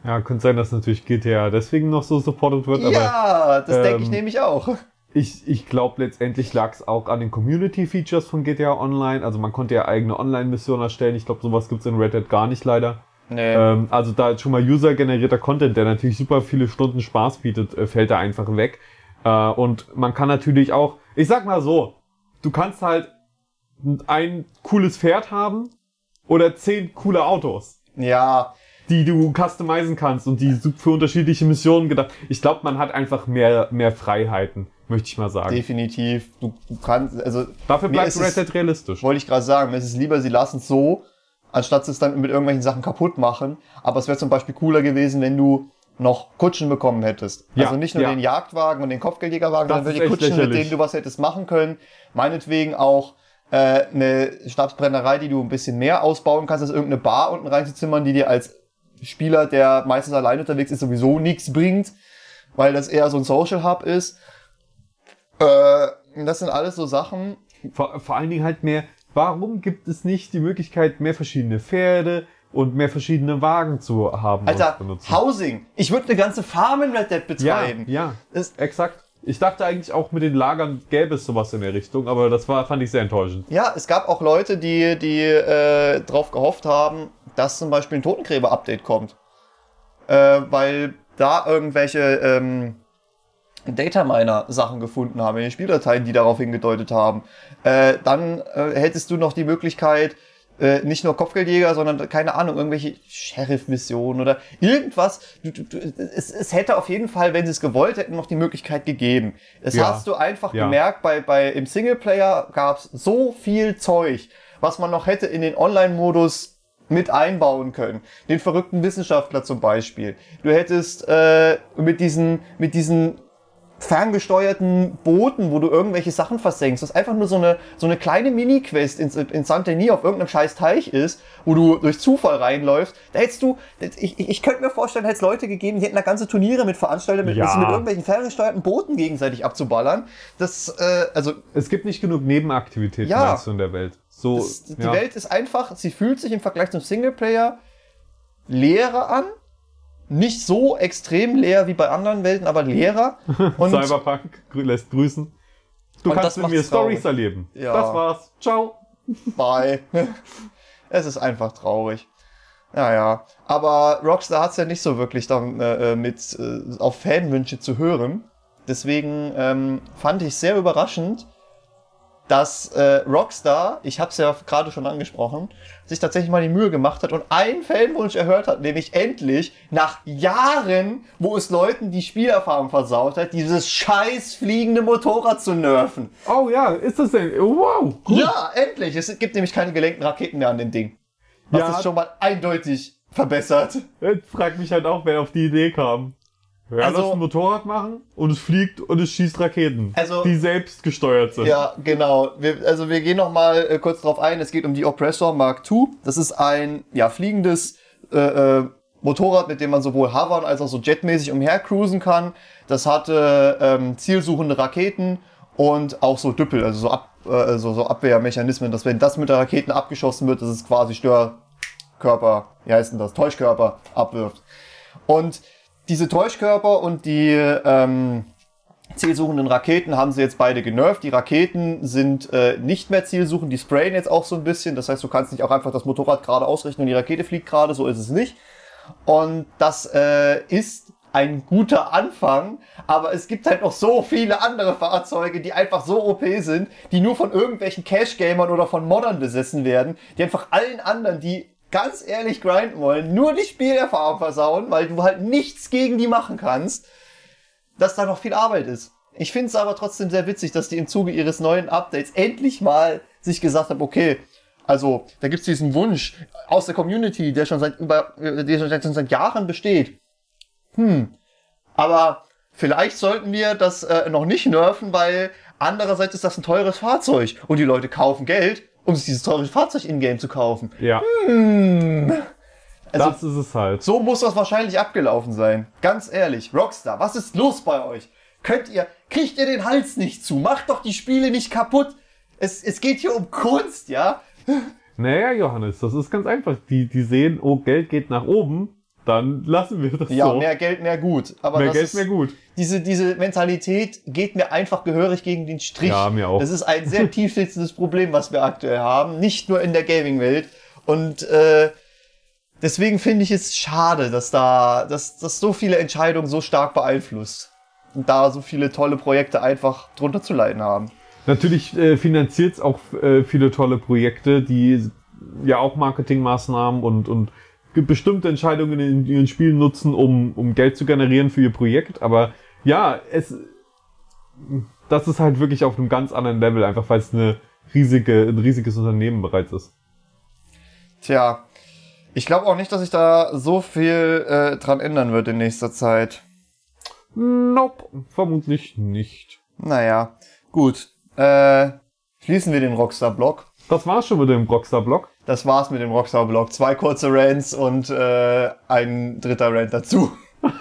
Ja, könnte sein, dass natürlich GTA deswegen noch so supported wird, aber ja, das denke ich ähm, nämlich auch. Ich, ich glaube, letztendlich lag es auch an den Community-Features von GTA Online. Also man konnte ja eigene Online-Missionen erstellen. Ich glaube, sowas gibt's in Red Dead gar nicht leider. Nee. Ähm, also da schon mal user-generierter Content, der natürlich super viele Stunden Spaß bietet, äh, fällt da einfach weg. Äh, und man kann natürlich auch, ich sag mal so, du kannst halt ein cooles Pferd haben oder zehn coole Autos ja, die du customizen kannst und die für unterschiedliche Missionen gedacht. Ich glaube, man hat einfach mehr, mehr Freiheiten, möchte ich mal sagen. definitiv. Du, du kannst, also Dafür bleibt es- Red Dead realistisch. wollte ich gerade sagen, mir ist es lieber, sie lassen es so, anstatt sie es dann mit irgendwelchen Sachen kaputt machen. Aber es wäre zum Beispiel cooler gewesen, wenn du noch Kutschen bekommen hättest. Ja, also nicht nur ja. den Jagdwagen und den Kopfgeldjägerwagen, Das sondern wirklich echt Kutschen, mit lächerlich. denen du was hättest machen können. Meinetwegen auch äh, eine Stabsbrennerei, die du ein bisschen mehr ausbauen kannst, als irgendeine Bar unten reinzuzimmern, die dir als Spieler, der meistens allein unterwegs ist, sowieso nichts bringt, weil das eher so ein Social Hub ist. Äh, das sind alles so Sachen, Vor, vor allen Dingen halt mehr, warum gibt es nicht die Möglichkeit, mehr verschiedene Pferde und mehr verschiedene Wagen zu haben Alter? Housing. Ich würde eine ganze Farm in Red Dead Ja, betreiben. ja, Das- exakt. Ich dachte eigentlich auch mit den Lagern gäbe es sowas in der Richtung, aber das war, fand ich sehr enttäuschend. Ja, es gab auch Leute, die, die äh, drauf gehofft haben, dass zum Beispiel ein Totengräber-Update kommt. Äh, weil da irgendwelche ähm, Dataminer-Sachen gefunden haben, in den Spieldateien, die darauf hingedeutet haben. Äh, dann äh, hättest du noch die Möglichkeit, äh, nicht nur Kopfgeldjäger, sondern keine Ahnung, irgendwelche Sheriff-Missionen oder irgendwas. Du, du, du, es, es hätte auf jeden Fall, wenn sie es gewollt hätten, noch die Möglichkeit gegeben. Das Ja. hast du einfach Ja. gemerkt, bei, bei, im Singleplayer gab's so viel Zeug, was man noch hätte in den Online-Modus mit einbauen können. Den verrückten Wissenschaftler zum Beispiel. Du hättest äh, mit diesen, mit diesen ferngesteuerten Booten, wo du irgendwelche Sachen versenkst, was einfach nur so eine, so eine kleine Mini-Quest in, in Saint-Denis auf irgendeinem scheiß Teich ist, wo du durch Zufall reinläufst, da hättest du, ich, ich, ich könnte mir vorstellen, hätte es Leute gegeben, die hätten da ganze Turniere mit veranstaltet, mit, Ja. mit irgendwelchen ferngesteuerten Booten gegenseitig abzuballern. Das, äh, also Es gibt nicht genug Nebenaktivitäten Ja. meinst du, in der Welt. So, das, die ja. Welt ist einfach, sie fühlt sich im Vergleich zum Singleplayer leerer an. Nicht so extrem leer wie bei anderen Welten, aber leerer. <laughs> Und Cyberpunk lässt grüßen. Du kannst mit mir Stories traurig. erleben. Ja. Das war's. Ciao. <laughs> Bye. <laughs> es ist einfach traurig. Ja, ja. Aber Rockstar hat's ja nicht so wirklich dann, äh, mit äh, auf Fanwünsche zu hören. Deswegen ähm, fand ich sehr überraschend, dass äh, Rockstar, ich habe es ja gerade schon angesprochen, sich tatsächlich mal die Mühe gemacht hat und einen Fanwunsch erhört hat, nämlich endlich nach Jahren, wo es Leuten die Spielerfahrung versaut hat, dieses scheiß fliegende Motorrad zu nerven. Oh ja, ist das denn? Oh, wow. Gut. Ja, endlich! Es gibt nämlich keine gelenkten Raketen mehr an dem Ding. Was Ja. das schon mal eindeutig verbessert. Jetzt frag mich halt auch, wer auf die Idee kam. Ja, Also- lass ein Motorrad machen und es fliegt und es schießt Raketen, Also- die selbst gesteuert sind. Ja, genau. Wir, also wir gehen noch mal äh, kurz drauf ein. Es geht um die Oppressor Mark II. Das ist ein ja, fliegendes äh, äh, Motorrad, mit dem man sowohl hovern als auch so jetmäßig umhercruisen kann. Das hatte ähm, zielsuchende Raketen und auch so Düppel, also so, Ab, äh, so, so Abwehrmechanismen, dass wenn das mit der Raketen abgeschossen wird, dass es quasi Störkörper, wie heißt denn das, Täuschkörper abwirft. Und diese Täuschkörper und die ähm, zielsuchenden Raketen haben sie jetzt beide genervt. Die Raketen sind äh, nicht mehr zielsuchend, die sprayen jetzt auch so ein bisschen. Das heißt, du kannst nicht auch einfach das Motorrad gerade ausrichten und die Rakete fliegt gerade, so ist es nicht. Und das äh, ist ein guter Anfang, aber es gibt halt noch so viele andere Fahrzeuge, die einfach so OP sind, die nur von irgendwelchen Cash-Gamern oder von Moddern besessen werden, die einfach allen anderen, die ganz ehrlich grinden wollen, nur die Spielerfahrung versauen, weil du halt nichts gegen die machen kannst dass da noch viel Arbeit ist. Ich finde es aber trotzdem sehr witzig, dass die im Zuge ihres neuen Updates endlich mal sich gesagt haben, okay, also da gibt's diesen Wunsch aus der Community, der schon seit über, der schon seit, schon seit Jahren besteht. Hm, aber vielleicht sollten wir das äh, noch nicht nerven, weil andererseits ist das ein teures Fahrzeug und die Leute kaufen Geld, um sich dieses teure Fahrzeug in-game zu kaufen. Ja, Also das ist es halt. so muss das wahrscheinlich abgelaufen sein. Ganz ehrlich, Rockstar, was ist los bei euch? Könnt ihr, kriegt ihr den Hals nicht zu? Macht doch die Spiele nicht kaputt. Es, es geht hier um Kunst, ja? Naja, Johannes, das ist ganz einfach. Die, die sehen, oh, Geld geht nach oben, dann lassen wir das Ja, so. mehr Geld, mehr gut. Aber Mehr das Geld, mehr gut. Diese, diese Mentalität geht mir einfach gehörig gegen den Strich. Ja, mir auch. Das ist ein sehr <laughs> tiefsitzendes Problem, was wir aktuell haben. Nicht nur in der Gaming-Welt. Und äh, deswegen finde ich es schade, dass da, dass, dass so viele Entscheidungen so stark beeinflusst. Und da so viele tolle Projekte einfach drunter zu leiden haben. Natürlich äh, finanziert es auch äh, viele tolle Projekte, die ja auch Marketingmaßnahmen und, und bestimmte Entscheidungen in ihren Spielen nutzen, um, um Geld zu generieren für ihr Projekt. Aber ja, es das ist halt wirklich auf einem ganz anderen Level, einfach weil es eine riesige, ein riesiges Unternehmen bereits ist. Tja, ich glaube auch nicht, dass sich da so viel äh, dran ändern wird in nächster Zeit. Nope, vermutlich nicht. Naja, gut. Äh, schließen wir den Rockstar-Blog. Das war's schon mit dem Rockstar-Blog. Das war's mit dem Rockstar-Blog. Zwei kurze Rants und äh, ein dritter Rant dazu. <laughs>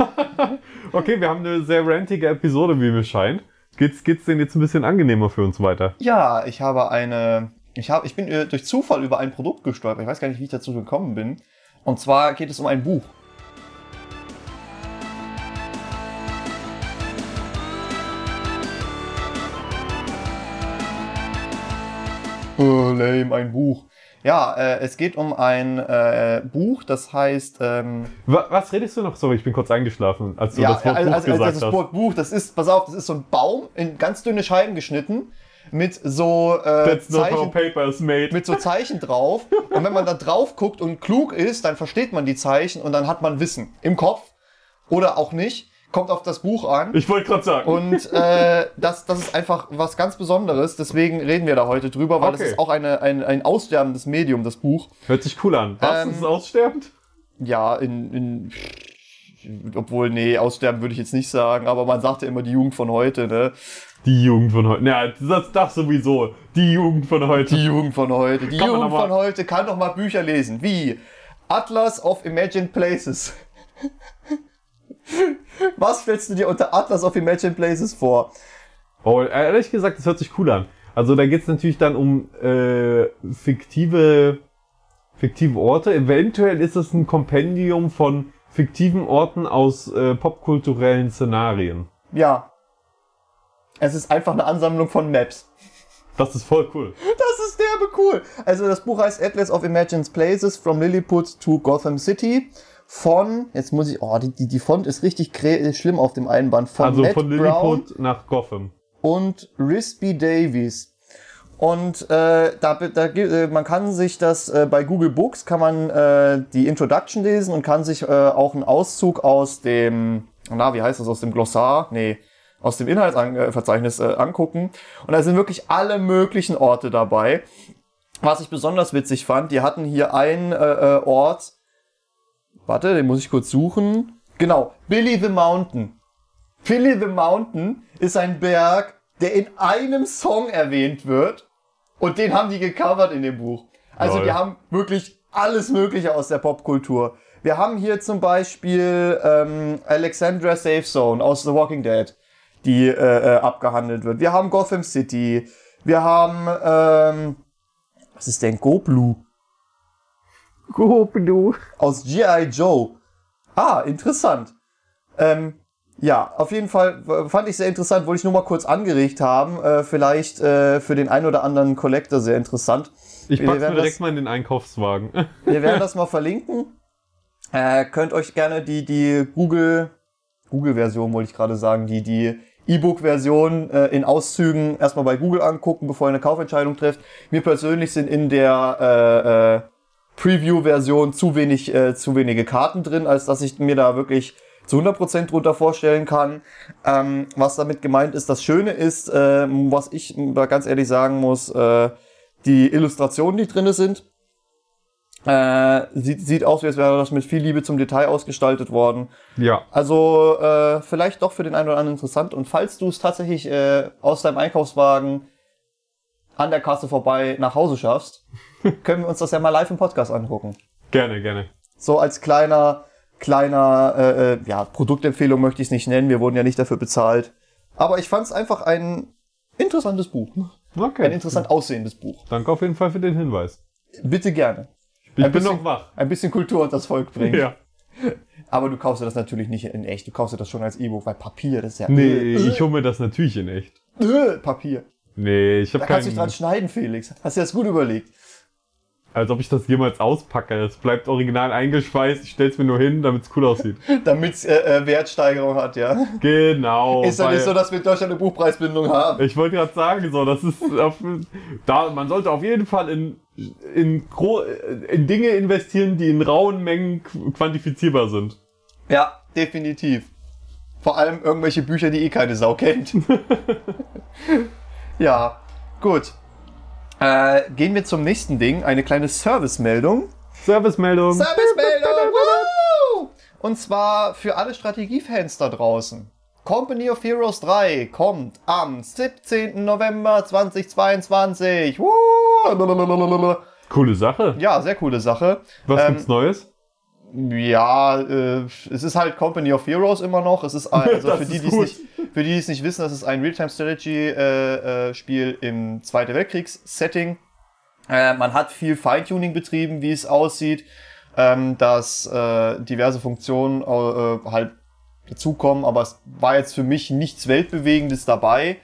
Okay, wir haben eine sehr rantige Episode, wie mir scheint. Geht's, geht's denn jetzt ein bisschen angenehmer für uns weiter? Ja, ich habe eine. Ich, habe, ich bin äh, durch Zufall über ein Produkt gestolpert. Ich weiß gar nicht, wie ich dazu gekommen bin. Und zwar geht es um ein Buch. Oh, lame, ein Buch. Ja, äh, es geht um ein äh, Buch, das heißt ähm, Wa- Was redest du noch? Sorry, ich bin kurz eingeschlafen, als du ja, das Wort also, Buch also, also gesagt das hast. Wort Buch, das ist, pass auf, das ist so ein Baum in ganz dünne Scheiben geschnitten mit so äh, That's not how Zeichen, paper is made. mit so Zeichen drauf. <laughs> Und wenn man da drauf guckt und klug ist, dann versteht man die Zeichen und dann hat man Wissen im Kopf oder auch nicht. Kommt auf das Buch an. Ich wollte gerade sagen. Und äh, das, das ist einfach was ganz Besonderes. Deswegen reden wir da heute drüber, weil Okay. es ist auch eine, ein, ein aussterbendes Medium, das Buch. Hört sich cool an. Was? Ähm, ist es aussterbend? Ja, in, in obwohl, nee, aussterben würde ich jetzt nicht sagen, aber man sagt ja immer die Jugend von heute, ne? Die Jugend von heute. Ja, das, das sowieso. Die Jugend von heute. Die Jugend von heute. Die Kann Jugend von heute kann doch mal Bücher lesen. Wie Atlas of Imagined Places. Was stellst du dir unter Atlas of Imagined Places vor? Oh, ehrlich gesagt, das hört sich cool an. Also da geht es natürlich dann um äh, fiktive, fiktive Orte. Eventuell ist es ein Kompendium von fiktiven Orten aus äh, popkulturellen Szenarien. Ja. Es ist einfach eine Ansammlung von Maps. Das ist voll cool. Das ist derbe cool. Also das Buch heißt Atlas of Imagined Places from Lilliput to Gotham City. Von, jetzt muss ich, oh, die, die, die Font ist richtig schlimm auf dem einen Band. Von Also Matt von Brown Lilliput nach Gotham. und Risby Davies. Und äh, da, da, äh, man kann sich das äh, bei Google Books kann man äh, die Introduction lesen und kann sich äh, auch einen Auszug aus dem, na wie heißt das aus dem Glossar? Nee, aus dem Inhaltsverzeichnis äh, angucken. Und da sind wirklich alle möglichen Orte dabei. Was ich besonders witzig fand, die hatten hier einen äh, äh, Ort. Warte, den muss ich kurz suchen. Genau, Billy the Mountain. Billy the Mountain ist ein Berg, der in einem Song erwähnt wird. Und den haben die gecovert in dem Buch. Also Lol. die haben wirklich alles Mögliche aus der Popkultur. Wir haben hier zum Beispiel ähm, Alexandra Safe Zone aus The Walking Dead, die äh, äh, abgehandelt wird. Wir haben Gotham City. Wir haben, ähm, was ist denn Goblu? Goblu. aus G.I. Joe. Ah, interessant. Ähm, ja, auf jeden Fall fand ich sehr interessant, wollte ich nur mal kurz angeregt haben. Äh, vielleicht äh, für den ein oder anderen Collector sehr interessant. Ich pack's mir direkt das- mal in den Einkaufswagen. <laughs> Wir werden das mal verlinken. Äh, könnt euch gerne die, die Google, Google-Version wollte ich gerade sagen, die, die E-Book-Version äh, in Auszügen erstmal bei Google angucken, bevor ihr eine Kaufentscheidung trifft. Mir persönlich sind in der äh, äh, Preview-Version zu wenig, äh, zu wenige Karten drin, als dass ich mir da wirklich zu 100% drunter vorstellen kann. Ähm, was damit gemeint ist, das Schöne ist, äh, was ich da ganz ehrlich sagen muss, äh, die Illustrationen, die drinne sind, äh, sieht, sieht aus, wie als wäre das mit viel Liebe zum Detail ausgestaltet worden. ja. Also äh, vielleicht doch für den einen oder anderen interessant. Und falls du es tatsächlich äh, aus deinem Einkaufswagen an der Kasse vorbei nach Hause schaffst, können wir uns das ja mal live im Podcast angucken. Gerne, gerne. So als kleiner, kleiner, äh, äh, ja, Produktempfehlung möchte ich es nicht nennen. Wir wurden ja nicht dafür bezahlt. Aber ich fand es einfach ein interessantes Buch. Okay. Ein interessant aussehendes Buch. Danke auf jeden Fall für den Hinweis. Bitte gerne. Ich Ein bin bisschen- noch wach. Ein bisschen Kultur und das Volk bringen. Ja. <laughs> Aber du kaufst dir das natürlich nicht in echt. Du kaufst dir das schon als E-Book, weil Papier, das ist ja Nee, äh, ich hole mir das natürlich in echt. äh, Papier. Nee, ich Da habe kannst du dich dran keinen. schneiden, Felix. Hast du das gut überlegt? Als ob ich das jemals auspacke. Es bleibt original eingeschweißt. Ich stell's mir nur hin, damit's cool aussieht. <laughs> Damit äh, äh, Wertsteigerung hat, ja. Genau. ist ja nicht so, dass wir in Deutschland eine Buchpreisbindung haben. Ich wollte gerade sagen, so, das ist <laughs> auf, da, man sollte auf jeden Fall in, in, in Dinge investieren, die in rauen Mengen qu- quantifizierbar sind. Ja, definitiv. Vor allem irgendwelche Bücher, die eh keine Sau kennt. <laughs> ja, gut. Äh, gehen wir zum nächsten Ding. Eine kleine Servicemeldung. Servicemeldung. Servicemeldung! <laughs> Und zwar für alle Strategiefans da draußen. Company of Heroes 3 kommt am 17. November 2022. Woo! Coole Sache. Ja, sehr coole Sache. Was Ähm, gibt's Neues? Ja, äh, es ist halt Company of Heroes immer noch. Es ist <laughs> also Das für die, ist die es nicht, für die, die es nicht wissen, das ist ein Realtime-Strategy-Spiel im Zweite Weltkriegs-Setting. Äh, man hat viel Feintuning betrieben, wie es aussieht, ähm, dass äh, diverse Funktionen äh, halt dazukommen, aber es war jetzt für mich nichts Weltbewegendes dabei.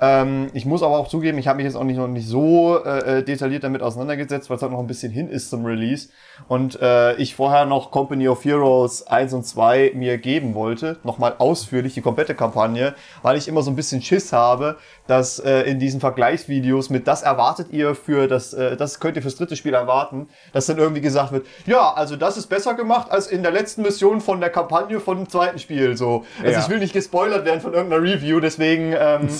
Ähm, ich muss aber auch zugeben, ich habe mich jetzt auch nicht noch nicht so äh, äh, detailliert damit auseinandergesetzt, weil es halt noch ein bisschen hin ist zum Release. Und äh, ich vorher noch Company of Heroes 1 und 2 mir geben wollte, nochmal ausführlich die komplette Kampagne, weil ich immer so ein bisschen Schiss habe, dass äh, in diesen Vergleichsvideos mit das erwartet ihr für das, äh, das könnt ihr fürs dritte Spiel erwarten, dass dann irgendwie gesagt wird, ja, also das ist besser gemacht als in der letzten Mission von der Kampagne von dem zweiten Spiel. So. Also Ja. ich will nicht gespoilert werden von irgendeiner Review, deswegen ähm, <laughs>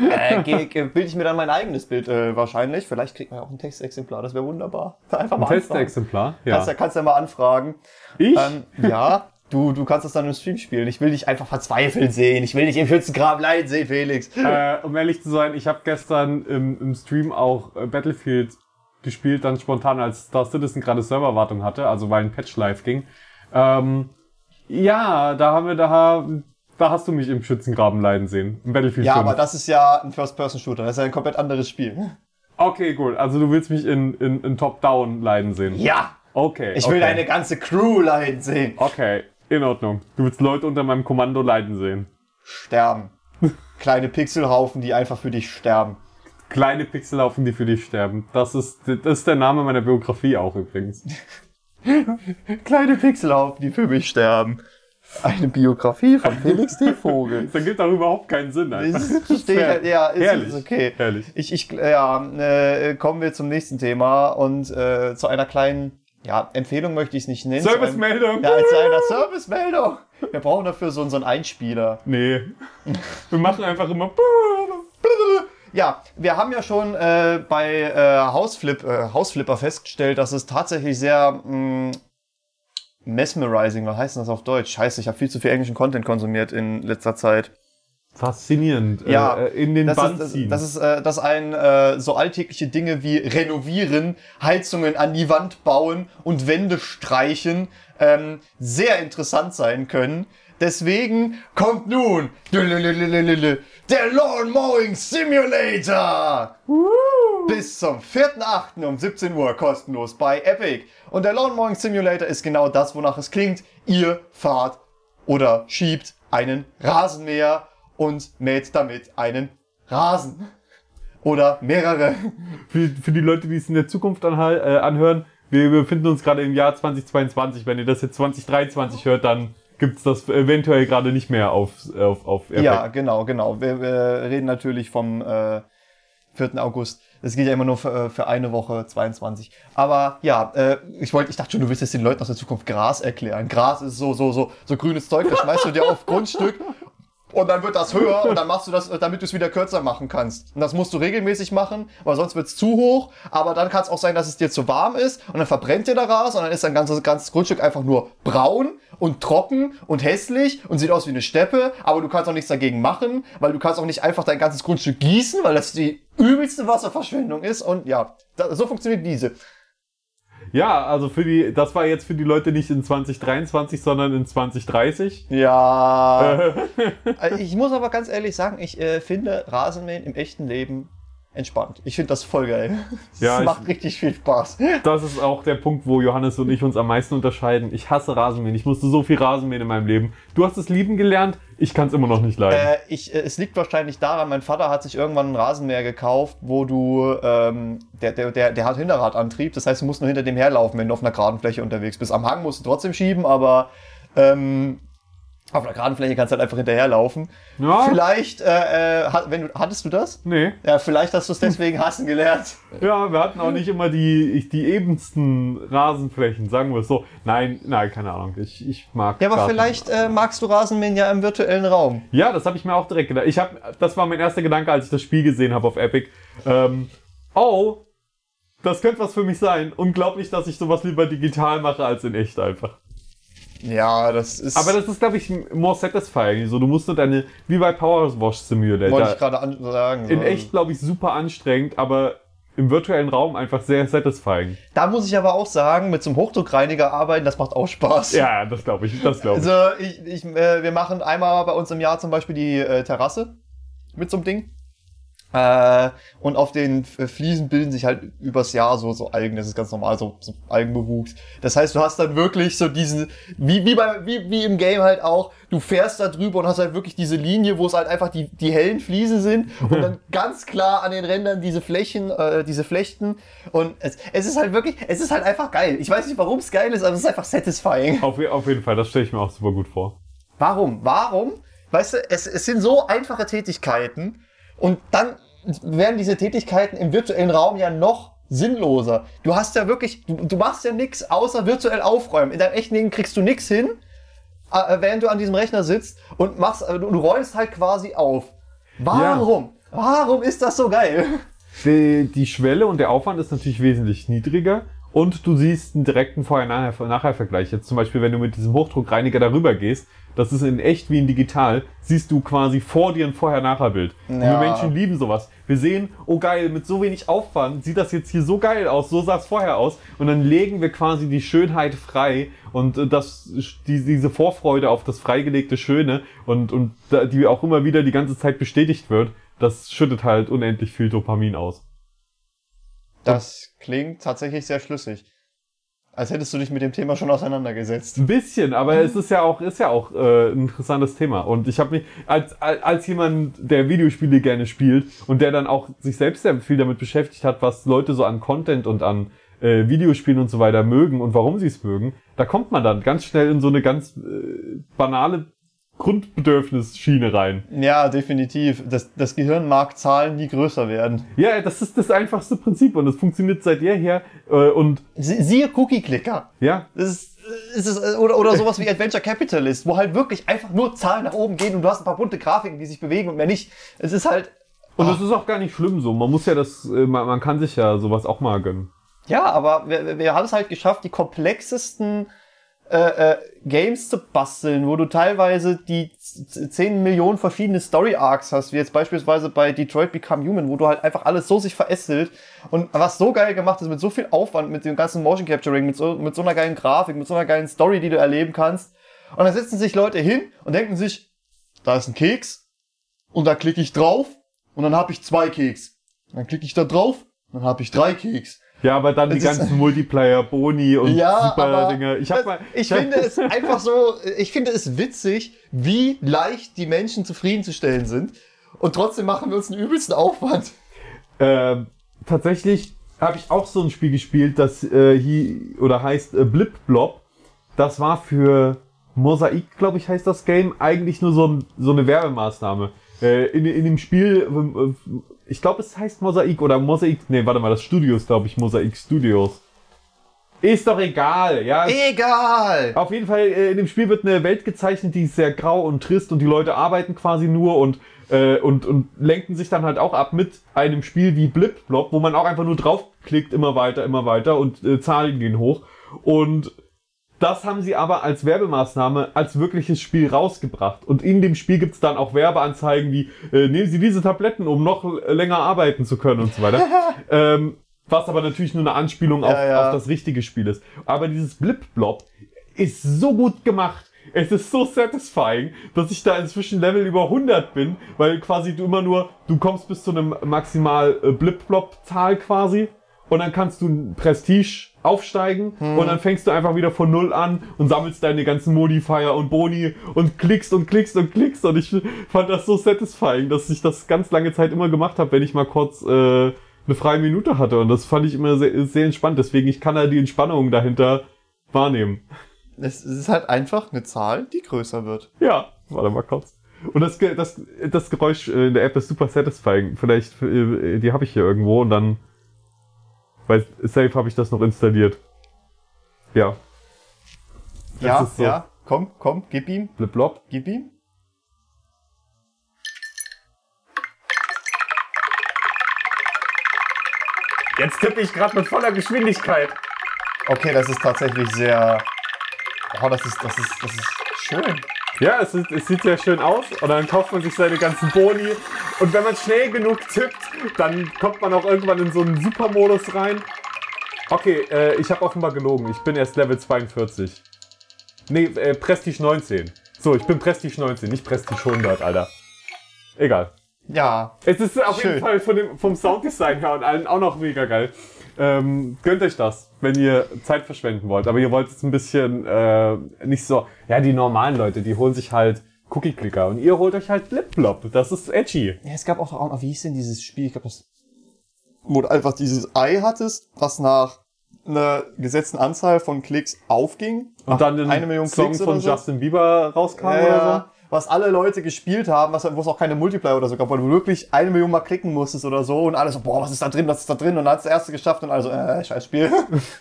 äh, bilde ich mir dann mein eigenes Bild äh, wahrscheinlich. Vielleicht kriegt man ja auch ein Textexemplar, das wäre wunderbar. Einfach mal Ein. Testexemplar. Kannst, Ja. ja, kannst ja mal anfragen. Ich? Ähm, ja, du, du kannst das dann im Stream spielen. Ich will dich einfach verzweifelt sehen. Ich will dich im Schützengraben leiden sehen, Felix. äh, um ehrlich zu sein, ich habe gestern im, im Stream auch äh, Battlefield gespielt, dann spontan, als Star Citizen gerade Serverwartung hatte, also weil ein Patch live ging. Ähm, ja, da haben wir da, da hast du mich im Schützengraben leiden sehen. Im Battlefield Ja, 5. aber das ist ja ein First-Person-Shooter. Das ist ja ein komplett anderes Spiel. Okay, gut. Also du willst mich in, in, in Top-Down leiden sehen. Ja, Okay. ich will okay. deine ganze Crew leiden sehen. Okay, in Ordnung. Du willst Leute unter meinem Kommando leiden sehen. Sterben. <laughs> Kleine Pixelhaufen, die einfach für dich sterben. Kleine Pixelhaufen, die für dich sterben. Das ist, das ist der Name meiner Biografie auch übrigens. <laughs> Kleine Pixelhaufen, die für mich sterben. Eine Biografie von Felix D. Vogel. Das ergibt auch überhaupt keinen Sinn. Das ich halt, ja, ist, Herrlich. ist okay. Herrlich. Ich, ich, ja, äh, kommen wir zum nächsten Thema und äh, zu einer kleinen, ja, Empfehlung möchte ich es nicht nennen. Servicemeldung. Ja, zu einer Servicemeldung. Wir brauchen dafür so, so einen Einspieler. Nee. <laughs> Wir machen einfach immer. Ja, wir haben ja schon äh, bei äh, Hausflip, äh, Hausflipper festgestellt, dass es tatsächlich sehr mh, mesmerizing, was heißt denn das auf Deutsch? Scheiße, ich habe viel zu viel englischen Content konsumiert in letzter Zeit. Faszinierend. Ja, äh, in den das Bann ist, das, ziehen. das ist, äh, dass ein äh, so alltägliche Dinge wie renovieren, Heizungen an die Wand bauen und Wände streichen ähm, sehr interessant sein können. Deswegen kommt nun der Lawn Mowing Simulator bis zum 4.8. um 17 Uhr kostenlos bei Epic. Und der Lawn Mowing Simulator ist genau das, wonach es klingt. Ihr fahrt oder schiebt einen Rasenmäher und mäht damit einen Rasen. Oder mehrere. für, für die Leute, die es in der Zukunft äh, anhören, wir befinden uns gerade im Jahr 2022. Wenn ihr das jetzt 2023 hört, dann gibt's das eventuell gerade nicht mehr auf, auf, auf Epic. Ja, genau, genau. Wir, wir reden natürlich vom äh, 4. August. Das geht ja immer nur für, äh, für eine Woche, 22. Aber ja, äh, ich wollte, ich dachte schon, du willst jetzt den Leuten aus der Zukunft Gras erklären. Gras ist so, so, so, so grünes Zeug, das schmeißt du dir auf Grundstück und dann wird das höher und dann machst du das, äh, damit du es wieder kürzer machen kannst. Und das musst du regelmäßig machen, weil sonst wird es zu hoch. Aber dann kann es auch sein, dass es dir zu warm ist und dann verbrennt dir der Gras und dann ist dein ganzes, ganzes Grundstück einfach nur braun und trocken und hässlich und sieht aus wie eine Steppe. Aber du kannst auch nichts dagegen machen, weil du kannst auch nicht einfach dein ganzes Grundstück gießen, weil das die übelste Wasserverschwendung ist. Und ja, da, so funktioniert diese. Ja, also für die, das war jetzt für die Leute nicht in 2023, sondern in 2030. Ja. <laughs> Ich muss aber ganz ehrlich sagen, ich äh, finde Rasenmähen im echten Leben entspannt. Ich finde das voll geil. Es Ja, ich- macht richtig viel Spaß. Das ist auch der Punkt, wo Johannes und ich uns am meisten unterscheiden. Ich hasse Rasenmähen. Ich musste so viel Rasenmähen in meinem Leben. Du hast es lieben gelernt. Ich kann es immer noch nicht leiden. Äh, ich, äh, es liegt wahrscheinlich daran, mein Vater hat sich irgendwann einen Rasenmäher gekauft, wo du, ähm, der, der, der, der hat Hinterradantrieb, das heißt, du musst nur hinter dem herlaufen, wenn du auf einer geraden Fläche unterwegs bist. Am Hang musst du trotzdem schieben, aber ähm, auf einer geraden Fläche kannst du halt einfach hinterherlaufen. Ja. Vielleicht, äh, äh, hat, wenn du, hattest du das? nee. Ja, vielleicht hast du es deswegen hassen gelernt. <laughs> Ja, wir hatten auch nicht immer die, die ebensten Rasenflächen, sagen wir es so. Nein, nein, keine Ahnung. Ich, ich mag Ja, aber Rasen. vielleicht äh, magst du Rasenmähen ja im virtuellen Raum. Ja, das habe ich mir auch direkt gedacht. Ich hab, das war mein erster Gedanke, als ich das Spiel gesehen habe auf Epic. Ähm, oh, das könnte was für mich sein. Unglaublich, dass ich sowas lieber digital mache als in echt einfach. Ja, das ist. Aber das ist, glaube ich, more satisfying. So, du musst nur deine, wie bei Power Wash Simulator. wollte ich gerade an- sagen. in echt, glaube ich, super anstrengend, aber im virtuellen Raum einfach sehr satisfying. Da muss ich aber auch sagen, mit so einem Hochdruckreiniger arbeiten, das macht auch Spaß. Ja, das glaube ich, das glaube ich. Also ich, ich, äh, wir machen einmal bei uns im Jahr zum Beispiel die äh, Terrasse mit so einem Ding. Äh, und auf den Fliesen bilden sich halt übers Jahr so, so Algen, das ist ganz normal, so, so Algenbewuchs. Das heißt, du hast dann wirklich so diesen, wie, wie, bei, wie, wie im Game halt auch, du fährst da drüber und hast halt wirklich diese Linie, wo es halt einfach die, die hellen Fliesen sind und dann <laughs> ganz klar an den Rändern diese Flächen, äh, diese Flechten. Und es, es ist halt wirklich, es ist halt einfach geil. Ich weiß nicht, warum es geil ist, aber es ist einfach satisfying. Auf, auf jeden Fall, das stelle ich mir auch super gut vor. Warum? Warum? Weißt du, es, es sind so einfache Tätigkeiten und dann werden diese Tätigkeiten im virtuellen Raum ja noch sinnloser. Du hast ja wirklich, du, du machst ja nichts außer virtuell aufräumen. In deinem echten Leben kriegst du nichts hin, äh, während du an diesem Rechner sitzt und machst, äh, du, räumst halt quasi auf. Warum? Warum ist das so geil? Die, die Schwelle und der Aufwand ist natürlich wesentlich niedriger und du siehst einen direkten Vorher-Nachher-Vergleich. Jetzt zum Beispiel, wenn du mit diesem Hochdruckreiniger darüber gehst, das ist in echt wie in digital, siehst du quasi vor dir ein Vorher-Nachher-Bild. Und Ja. wir Menschen lieben sowas. Wir sehen, oh geil, mit so wenig Aufwand sieht das jetzt hier so geil aus, so sah es vorher aus. Und dann legen wir quasi die Schönheit frei und äh, das, die, diese Vorfreude auf das freigelegte Schöne und, und die auch immer wieder die ganze Zeit bestätigt wird, das schüttet halt unendlich viel Dopamin aus. Das klingt tatsächlich sehr schlüssig. Als hättest du dich mit dem Thema schon auseinandergesetzt. Ein bisschen, aber es ist ja auch, ist ja auch äh, ein interessantes Thema. Und ich habe mich, als, als als jemand, der Videospiele gerne spielt und der dann auch sich selbst sehr viel damit beschäftigt hat, was Leute so an Content und an äh, Videospielen und so weiter mögen und warum sie es mögen, da kommt man dann ganz schnell in so eine ganz äh, banale Grundbedürfnisschiene rein. Ja, definitiv. Das, das Gehirn mag Zahlen nie größer werden. Ja, das ist das einfachste Prinzip und es funktioniert seit jeher. Äh, und Sie- Siehe Cookie-Clicker. ja, Das ist, ist es, äh, oder, oder sowas wie Adventure Capitalist, wo halt wirklich einfach nur Zahlen nach oben gehen und du hast ein paar bunte Grafiken, die sich bewegen und mehr nicht. Es ist halt, und das ist auch gar nicht schlimm so. Man muss ja das, äh, man, man kann sich ja sowas auch mal gönnen. ja, aber wir, wir haben es halt geschafft, die komplexesten äh, äh, Games zu basteln, wo du teilweise die z- 10 Millionen verschiedene Story Arcs hast, wie jetzt beispielsweise bei Detroit Become Human, wo du halt einfach alles so sich verästelt und was so geil gemacht ist, mit so viel Aufwand, mit dem ganzen Motion Capturing, mit so, mit so einer geilen Grafik, mit so einer geilen Story, die du erleben kannst. Und dann setzen sich Leute hin und denken sich, da ist ein Keks und da klicke ich drauf und dann habe ich zwei Keks. Dann klicke ich da drauf, dann habe ich drei Keks. Ja, aber dann die ganzen Multiplayer, Boni und Ja, super aber Dinge. Ich hab mal, ich finde es <laughs> einfach so, ich finde es witzig, wie leicht die Menschen zufriedenzustellen sind. Und trotzdem machen wir uns einen übelsten Aufwand. ähm, tatsächlich habe ich auch so ein Spiel gespielt, das äh, hier oder heißt äh, Blip Blob. Das war für Mosaik, glaube ich, heißt das Game. Eigentlich nur so, so eine Werbemaßnahme. Äh, in, in dem Spiel, ich glaube, es heißt Mosaik oder Mosaik. Nee, warte mal, das Studio ist, glaube ich, Mosaik Studios. Ist doch egal, ja. Egal! Auf jeden Fall, äh, in dem Spiel wird eine Welt gezeichnet, die ist sehr grau und trist und die Leute arbeiten quasi nur und, äh, und, und lenken sich dann halt auch ab mit einem Spiel wie Blip Blob, wo man auch einfach nur draufklickt, immer weiter, immer weiter und äh, Zahlen gehen hoch. Und das haben sie aber als Werbemaßnahme als wirkliches Spiel rausgebracht. Und in dem Spiel gibt's dann auch Werbeanzeigen wie, äh, nehmen Sie diese Tabletten, um noch länger arbeiten zu können und so weiter. <laughs> ähm, was aber natürlich nur eine Anspielung auf, Ja, ja. auf das richtige Spiel ist. Aber dieses Blip-Blob ist so gut gemacht. Es ist so satisfying, dass ich da inzwischen Level über 100 bin, weil quasi du immer nur, du kommst bis zu einem maximal äh, Blip-Blob-Zahl quasi und dann kannst du Prestige aufsteigen und dann fängst du einfach wieder von Null an und sammelst deine ganzen Modifier und Boni und klickst und klickst und klickst und ich fand das so satisfying, dass ich das ganz lange Zeit immer gemacht habe, wenn ich mal kurz äh, eine freie Minute hatte und das fand ich immer sehr, sehr entspannt, deswegen ich kann da die Entspannung dahinter wahrnehmen. Es ist halt einfach eine Zahl, die größer wird. Ja, warte mal kurz. Und das, das, das Geräusch in der App ist super satisfying. Vielleicht, äh, die habe ich hier irgendwo und dann, weil safe habe ich das noch installiert. Ja. Das ja, so. ja. Komm, komm, gib ihm, Blip Blob. gib ihm. Jetzt tippe ich gerade mit voller Geschwindigkeit. Okay, das ist tatsächlich sehr. Oh, das ist, das ist, das ist schön. Ja, es, sieht- es sieht sehr schön aus und dann kauft man sich seine ganzen Boni und wenn man schnell genug tippt, dann kommt man auch irgendwann in so einen Supermodus rein. Okay, äh, ich habe offenbar gelogen. Ich bin erst Level 42. Nee, äh, Prestige 19. So, ich bin Prestige 19, nicht Prestige 100, Alter. Egal. Ja. Es ist auf Schön. jeden Fall von dem, vom Sounddesign her und allen auch noch mega geil. Ähm, gönnt euch das, wenn ihr Zeit verschwenden wollt. Aber ihr wollt es ein bisschen äh, nicht so. Ja, die normalen Leute, die holen sich halt Cookie-Clicker und ihr holt euch halt Flip-Flop. Das ist edgy. Ja, es gab auch, wie hieß denn dieses Spiel? Ich glaube, das. Wo du einfach dieses Ei hattest, was nach einer gesetzten Anzahl von Klicks aufging. Und dann ein eine Million Song Klicks von so. Justin Bieber rauskam Ja, oder ja. Was alle Leute gespielt haben, was, wo es auch keine Multiplayer oder so gab, wo du wirklich eine Million mal klicken musstest oder so und alle so, boah, was ist da drin, was ist da drin? Und dann hat's der erste geschafft und also, äh, scheiß Spiel.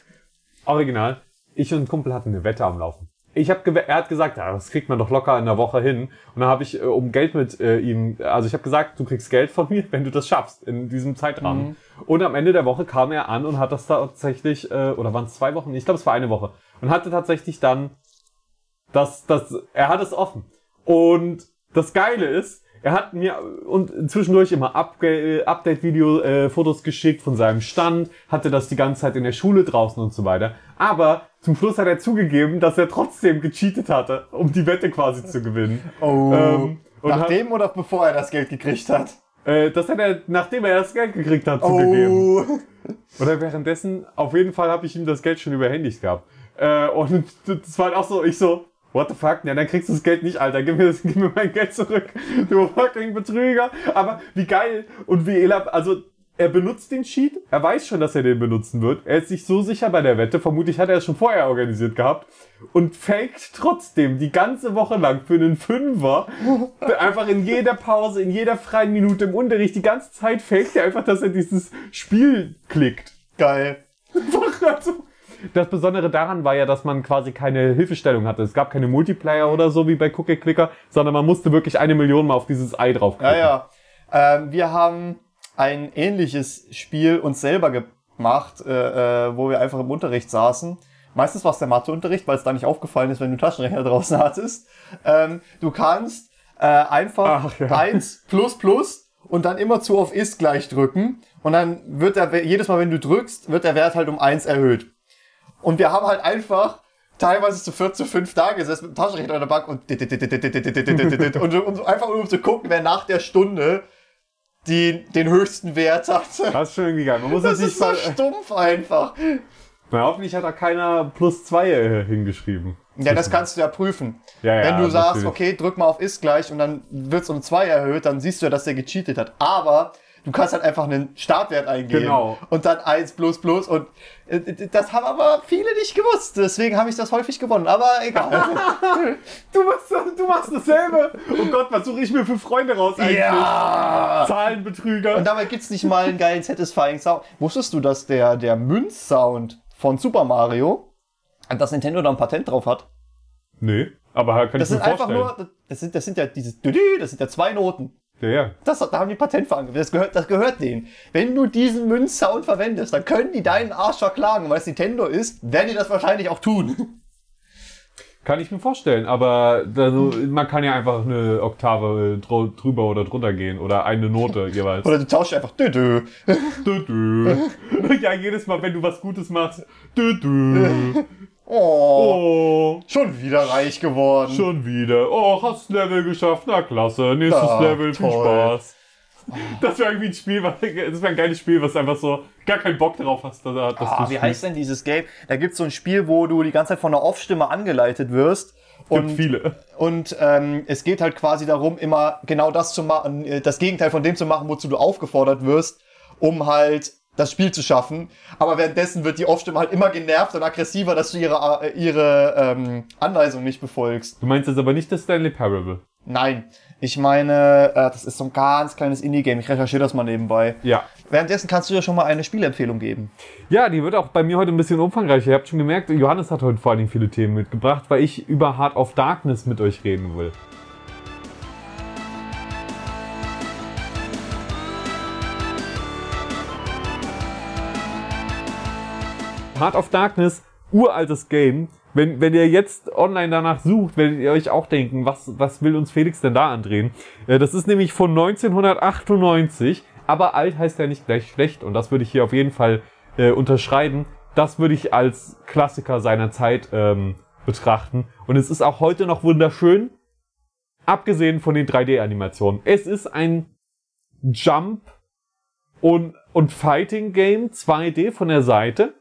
<laughs> Original. Ich und ein Kumpel hatten eine Wette am Laufen. Ich hab er hat gesagt, ja, das kriegt man doch locker in der Woche hin. Und dann habe ich äh, um Geld mit äh, ihm, also ich habe gesagt, du kriegst Geld von mir, <laughs> wenn du das schaffst in diesem Zeitrahmen. Und am Ende der Woche kam er an und hat das tatsächlich, äh, oder waren es zwei Wochen? Ich glaube, es war eine Woche. Und hatte tatsächlich dann das, das, er hat es offen. Und das Geile ist, er hat mir und zwischendurch immer Upga- Update-Video, äh, Fotos geschickt von seinem Stand, hatte das die ganze Zeit in der Schule draußen und so weiter. Aber zum Schluss hat er zugegeben, dass er trotzdem gecheatet hatte, um die Wette quasi zu gewinnen. Oh. Ähm, und hat, Nachdem oder bevor er das Geld gekriegt hat? äh, das hat er, nachdem er das Geld gekriegt hat, zugegeben. Oh. Oder währenddessen, auf jeden Fall habe ich ihm das Geld schon überhändigt gehabt. Äh, und <laughs> das war halt auch so, ich so, what the fuck? Ja, dann kriegst du das Geld nicht, Alter. Gib mir, das, gib mir mein Geld zurück. <laughs> Du fucking Betrüger. Aber wie geil und wie elab, also er benutzt den Cheat, er weiß schon, dass er den benutzen wird. Er ist sich so sicher bei der Wette, vermutlich hat er es schon vorher organisiert gehabt und faked trotzdem die ganze Woche lang für einen Fünfer <laughs> einfach in jeder Pause, in jeder freien Minute im Unterricht, die ganze Zeit faked er einfach, dass er dieses Spiel klickt. Geil. <laughs> Also, Das Besondere daran war ja, dass man quasi keine Hilfestellung hatte. Es gab keine Multiplayer oder so wie bei Cookie Clicker, sondern man musste wirklich eine Million mal auf dieses Ei draufklicken. Ja, ja. Ähm, wir haben ein ähnliches Spiel uns selber gemacht, äh, äh, wo wir einfach im Unterricht saßen. Meistens war es der Matheunterricht, weil es da nicht aufgefallen ist, wenn du Taschenrechner <laughs> draußen hattest. Ähm, du kannst äh, einfach Ach, ja. 1 plus plus und dann immer zu auf ist gleich drücken. Und dann wird der, jedes Mal, wenn du drückst, wird der Wert halt um 1 erhöht. Und wir haben halt einfach teilweise zu 4 zu 5 da gesessen mit dem Taschenrechner in der Bank und und, und einfach nur um zu gucken, wer nach der Stunde die, den höchsten Wert hat. Das ist schon irgendwie geil. Man muss Das es ist so stumpf einfach. Na, hoffentlich hat da keiner plus zwei äh, hingeschrieben. Ja, das kannst du ja prüfen. Ja, ja, Wenn du sagst, natürlich. okay, drück mal auf ist gleich und dann wird's um 2 erhöht, dann siehst du ja, dass der gecheatet hat. Aber du kannst halt einfach einen Startwert eingeben. Genau. Und dann 1 plus plus und äh, das haben aber viele nicht gewusst. Deswegen habe ich das häufig gewonnen. Aber egal. <laughs> Du machst, du machst dasselbe. Oh Gott, was suche ich mir für Freunde raus eigentlich? ja! Zahlenbetrüger. Und dabei gibt's nicht mal einen geilen Satisfying Sound. Wusstest du, dass der, der Münzsound von Super Mario, dass Nintendo da ein Patent drauf hat? nee, aber kann Das ich mir sind einfach vorstellen. nur, das sind, das sind ja dieses, Düdü, das sind ja zwei Noten. Ja, ja. Das, da haben die Patent für angemeldet. Das gehört, das gehört denen. Wenn du diesen Münzsound verwendest, dann können die deinen Arsch verklagen. Weil es Nintendo ist, werden die das wahrscheinlich auch tun. Kann ich mir vorstellen, aber also, man kann ja einfach eine Oktave äh, drüber oder drunter gehen oder eine Note <laughs> jeweils. Oder du tauschst einfach Düdü. Dö, dö. <laughs> ja, jedes Mal, wenn du was Gutes machst. Dö, dö. <laughs> Oh, Oh, schon wieder reich geworden. schon wieder. Oh, hast Level geschafft. Na klasse. Nächstes Ah, Level. Viel toll. Spaß. Das wäre irgendwie ein Spiel, das wäre ein geiles Spiel, was einfach so gar keinen Bock drauf hast. Dass, dass Ah, wie heißt denn dieses Game? Da gibt's so ein Spiel, wo du die ganze Zeit von einer Off-Stimme angeleitet wirst. Es gibt Und, viele. und ähm, es geht halt quasi darum, immer genau das zu machen, äh, das Gegenteil von dem zu machen, wozu du aufgefordert wirst, um halt das Spiel zu schaffen. Aber währenddessen wird die Off-Stimme halt immer genervt und aggressiver, dass du ihre, äh, ihre ähm, Anweisung nicht befolgst. Du meinst jetzt aber nicht das Stanley Parable. Nein, ich meine, äh, das ist so ein ganz kleines Indie-Game. Ich recherchiere das mal nebenbei. Ja. Währenddessen kannst du dir schon mal eine Spielempfehlung geben. Ja, die wird auch bei mir heute ein bisschen umfangreicher. Ihr habt schon gemerkt, Johannes hat heute vor allen Dingen viele Themen mitgebracht, weil ich über Heart of Darkness mit euch reden will. Heart of Darkness, uraltes Game. Wenn, wenn ihr jetzt online danach sucht, werdet ihr euch auch denken, was, was will uns Felix denn da andrehen? Äh, Das ist nämlich von 1998, aber alt heißt ja nicht gleich schlecht und das würde ich hier auf jeden Fall äh, unterschreiben. Das würde ich als Klassiker seiner Zeit ähm, betrachten. Und es ist auch heute noch wunderschön, abgesehen von den 3D-Animationen. Es ist ein Jump und, und Fighting Game 2D von der Seite,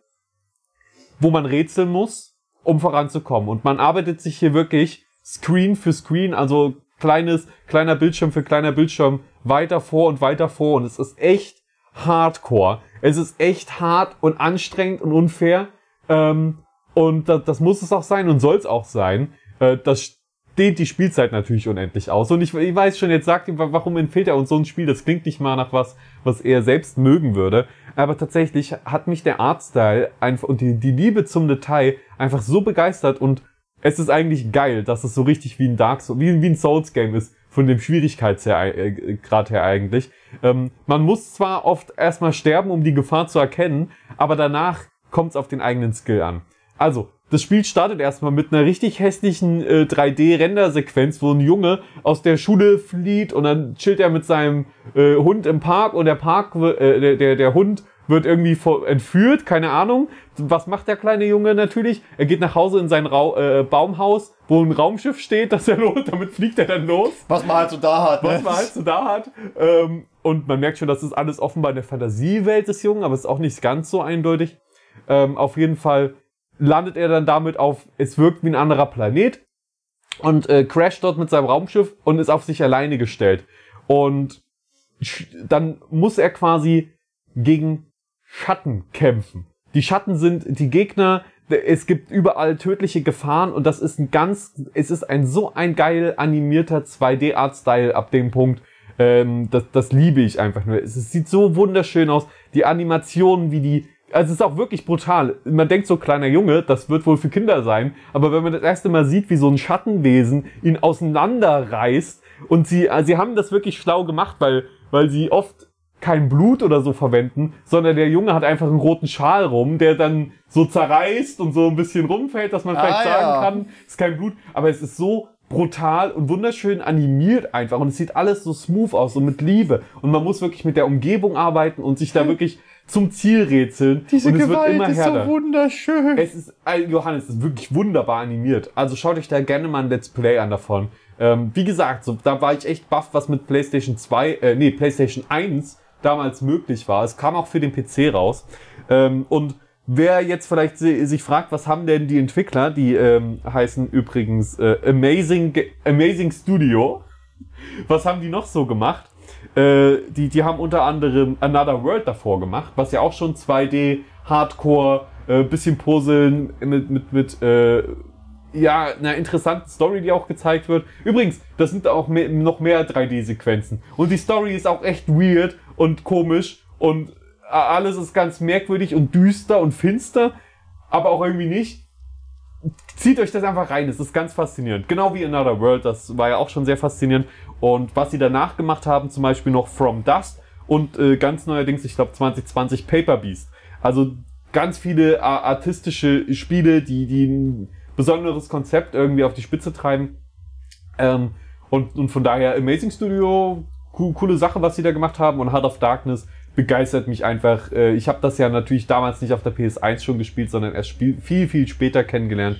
wo man rätseln muss, um voranzukommen. Und man arbeitet sich hier wirklich Screen für Screen, also kleines, kleiner Bildschirm für kleiner Bildschirm weiter vor und weiter vor. Und es ist echt hardcore. Es ist echt hart und anstrengend und unfair. Ähm, und das, das muss es auch sein und soll es auch sein. Äh, das dehnt die Spielzeit natürlich unendlich aus. Und ich, ich weiß schon, jetzt sagt ihm, warum empfiehlt er uns so ein Spiel? Das klingt nicht mal nach was, was er selbst mögen würde. Aber tatsächlich hat mich der Artstyle einfach und die, die Liebe zum Detail einfach so begeistert und es ist eigentlich geil, dass es so richtig wie ein Dark Souls, wie, wie ein Souls-Game ist, von dem Schwierigkeitsgrad äh, her eigentlich. Ähm, man muss zwar oft erstmal sterben, um die Gefahr zu erkennen, aber danach kommt es auf den eigenen Skill an. Also, das Spiel startet erstmal mit einer richtig hässlichen äh, 3D-Rendersequenz, wo ein Junge aus der Schule flieht und dann chillt er mit seinem äh, Hund im Park und der Park, äh, der, der, der Hund wird irgendwie entführt, keine Ahnung. Was macht der kleine Junge natürlich? Er geht nach Hause in sein Ra äh, Baumhaus, wo ein Raumschiff steht, das er <laughs> los, damit fliegt er dann los. Was man halt so da hat. Ne? Was man halt so da hat. Ähm, und man merkt schon, das ist alles offenbar in der Fantasiewelt des Jungen, aber es ist auch nicht ganz so eindeutig. Ähm, auf jeden Fall landet er dann damit auf, es wirkt wie ein anderer Planet und äh, crasht dort mit seinem Raumschiff und ist auf sich alleine gestellt. Und dann muss er quasi gegen Schatten kämpfen. Die Schatten sind die Gegner, es gibt überall tödliche Gefahren und das ist ein ganz, es ist ein so ein geil animierter 2D-Art-Style ab dem Punkt. Ähm, das, das liebe ich einfach nur. Es, es sieht so wunderschön aus. Die Animationen, wie die also es ist auch wirklich brutal. Man denkt so, kleiner Junge, das wird wohl für Kinder sein. Aber wenn man das erste Mal sieht, wie so ein Schattenwesen ihn auseinanderreißt und sie, also sie haben das wirklich schlau gemacht, weil, weil sie oft kein Blut oder so verwenden, sondern der Junge hat einfach einen roten Schal rum, der dann so zerreißt und so ein bisschen rumfällt, dass man ah, vielleicht sagen ja. kann, ist kein Blut, aber es ist so brutal und wunderschön animiert einfach und es sieht alles so smooth aus und mit Liebe und man muss wirklich mit der Umgebung arbeiten und sich da wirklich zum Ziel rätseln. Diese und es Gewalt wird immer ist so wunderschön. Es ist, Johannes, es ist wirklich wunderbar animiert. Also schaut euch da gerne mal ein Let's Play an davon. Ähm, wie gesagt, so, da war ich echt baff, was mit PlayStation 2, äh, nee, PlayStation 1 damals möglich war. Es kam auch für den PC raus. Ähm, und wer jetzt vielleicht sich fragt, was haben denn die Entwickler, die ähm, heißen übrigens äh, Amazing, Amazing Studio, was haben die noch so gemacht? Äh, die, die haben unter anderem Another World davor gemacht, was ja auch schon 2D, Hardcore, äh, bisschen Puzzeln mit, mit, mit äh, ja, einer interessanten Story, die auch gezeigt wird. Übrigens, das sind auch mehr, noch mehr 3D-Sequenzen. Und die Story ist auch echt weird und komisch und alles ist ganz merkwürdig und düster und finster, aber auch irgendwie nicht. Zieht euch das einfach rein, es ist ganz faszinierend. Genau wie Another World, das war ja auch schon sehr faszinierend. Und was sie danach gemacht haben, zum Beispiel noch From Dust und äh, ganz neuerdings, ich glaube 2020 Paper Beast. Also ganz viele artistische Spiele, die, die ein besonderes Konzept irgendwie auf die Spitze treiben. Ähm, und, und von daher Amazing Studio, co coole Sache, was sie da gemacht haben. Und Heart of Darkness begeistert mich einfach. Äh, ich habe das ja natürlich damals nicht auf der PS1 schon gespielt, sondern erst viel, viel später kennengelernt.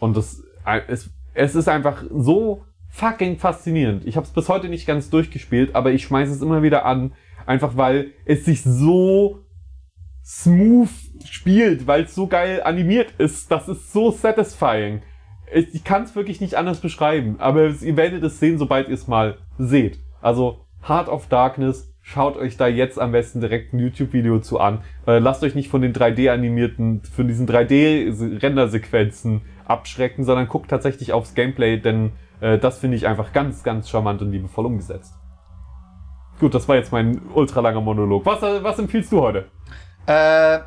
Und das, äh, es, es ist einfach so fucking faszinierend. Ich habe es bis heute nicht ganz durchgespielt, aber ich schmeiße es immer wieder an, einfach weil es sich so smooth spielt, weil es so geil animiert ist. Das ist so satisfying. Ich, ich kann es wirklich nicht anders beschreiben, aber ihr werdet es sehen, sobald ihr es mal seht. Also Heart of Darkness, schaut euch da jetzt am besten direkt ein YouTube-Video zu an. Äh, lasst euch nicht von den 3D-animierten, von diesen 3D-Rendersequenzen abschrecken, sondern guckt tatsächlich aufs Gameplay, denn äh, das finde ich einfach ganz, ganz charmant und liebevoll umgesetzt. Gut, das war jetzt mein ultralanger Monolog. Was, was empfiehlst du heute? Äh,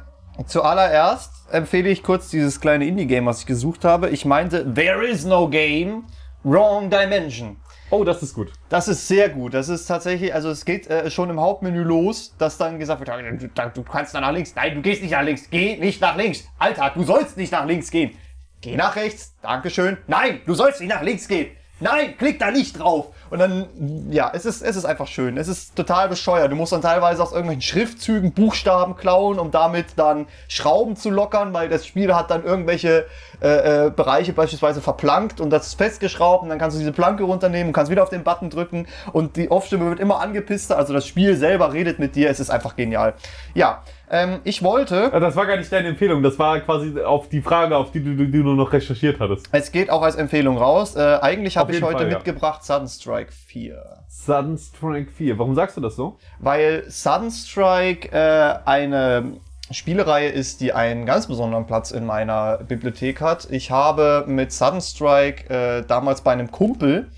zuallererst empfehle ich kurz dieses kleine Indie-Game, was ich gesucht habe. Ich meinte There is no game, wrong dimension. Oh, das ist gut. Das ist sehr gut. Das ist tatsächlich, also es geht äh, schon im Hauptmenü los, dass dann gesagt wird, du, du kannst dann nach links. Nein, du gehst nicht nach links. Geh nicht nach links. Alter, du sollst nicht nach links gehen. Geh nach rechts. Dankeschön. Nein, du sollst nicht nach links gehen. Nein, klick da nicht drauf. Und dann, ja, es ist, es ist einfach schön. Es ist total bescheuert. Du musst dann teilweise aus irgendwelchen Schriftzügen Buchstaben klauen, um damit dann Schrauben zu lockern, weil das Spiel hat dann irgendwelche äh, äh, Bereiche beispielsweise verplankt und das ist festgeschraubt und dann kannst du diese Planke runternehmen und kannst wieder auf den Button drücken und die Off-Stimme wird immer angepisster. Also das Spiel selber redet mit dir. Es ist einfach genial. Ja, ähm, ich wollte. Das war gar nicht deine Empfehlung, das war quasi auf die Frage, auf die du, die du noch recherchiert hattest. Es geht auch als Empfehlung raus. Äh, eigentlich habe ich heute Fall, ja. mitgebracht Sudden Strike 4. Sudden Strike 4. Warum sagst du das so? Weil Sudden Strike äh, eine Spielereihe ist, die einen ganz besonderen Platz in meiner Bibliothek hat. Ich habe mit Sudden Strike äh, damals bei einem Kumpel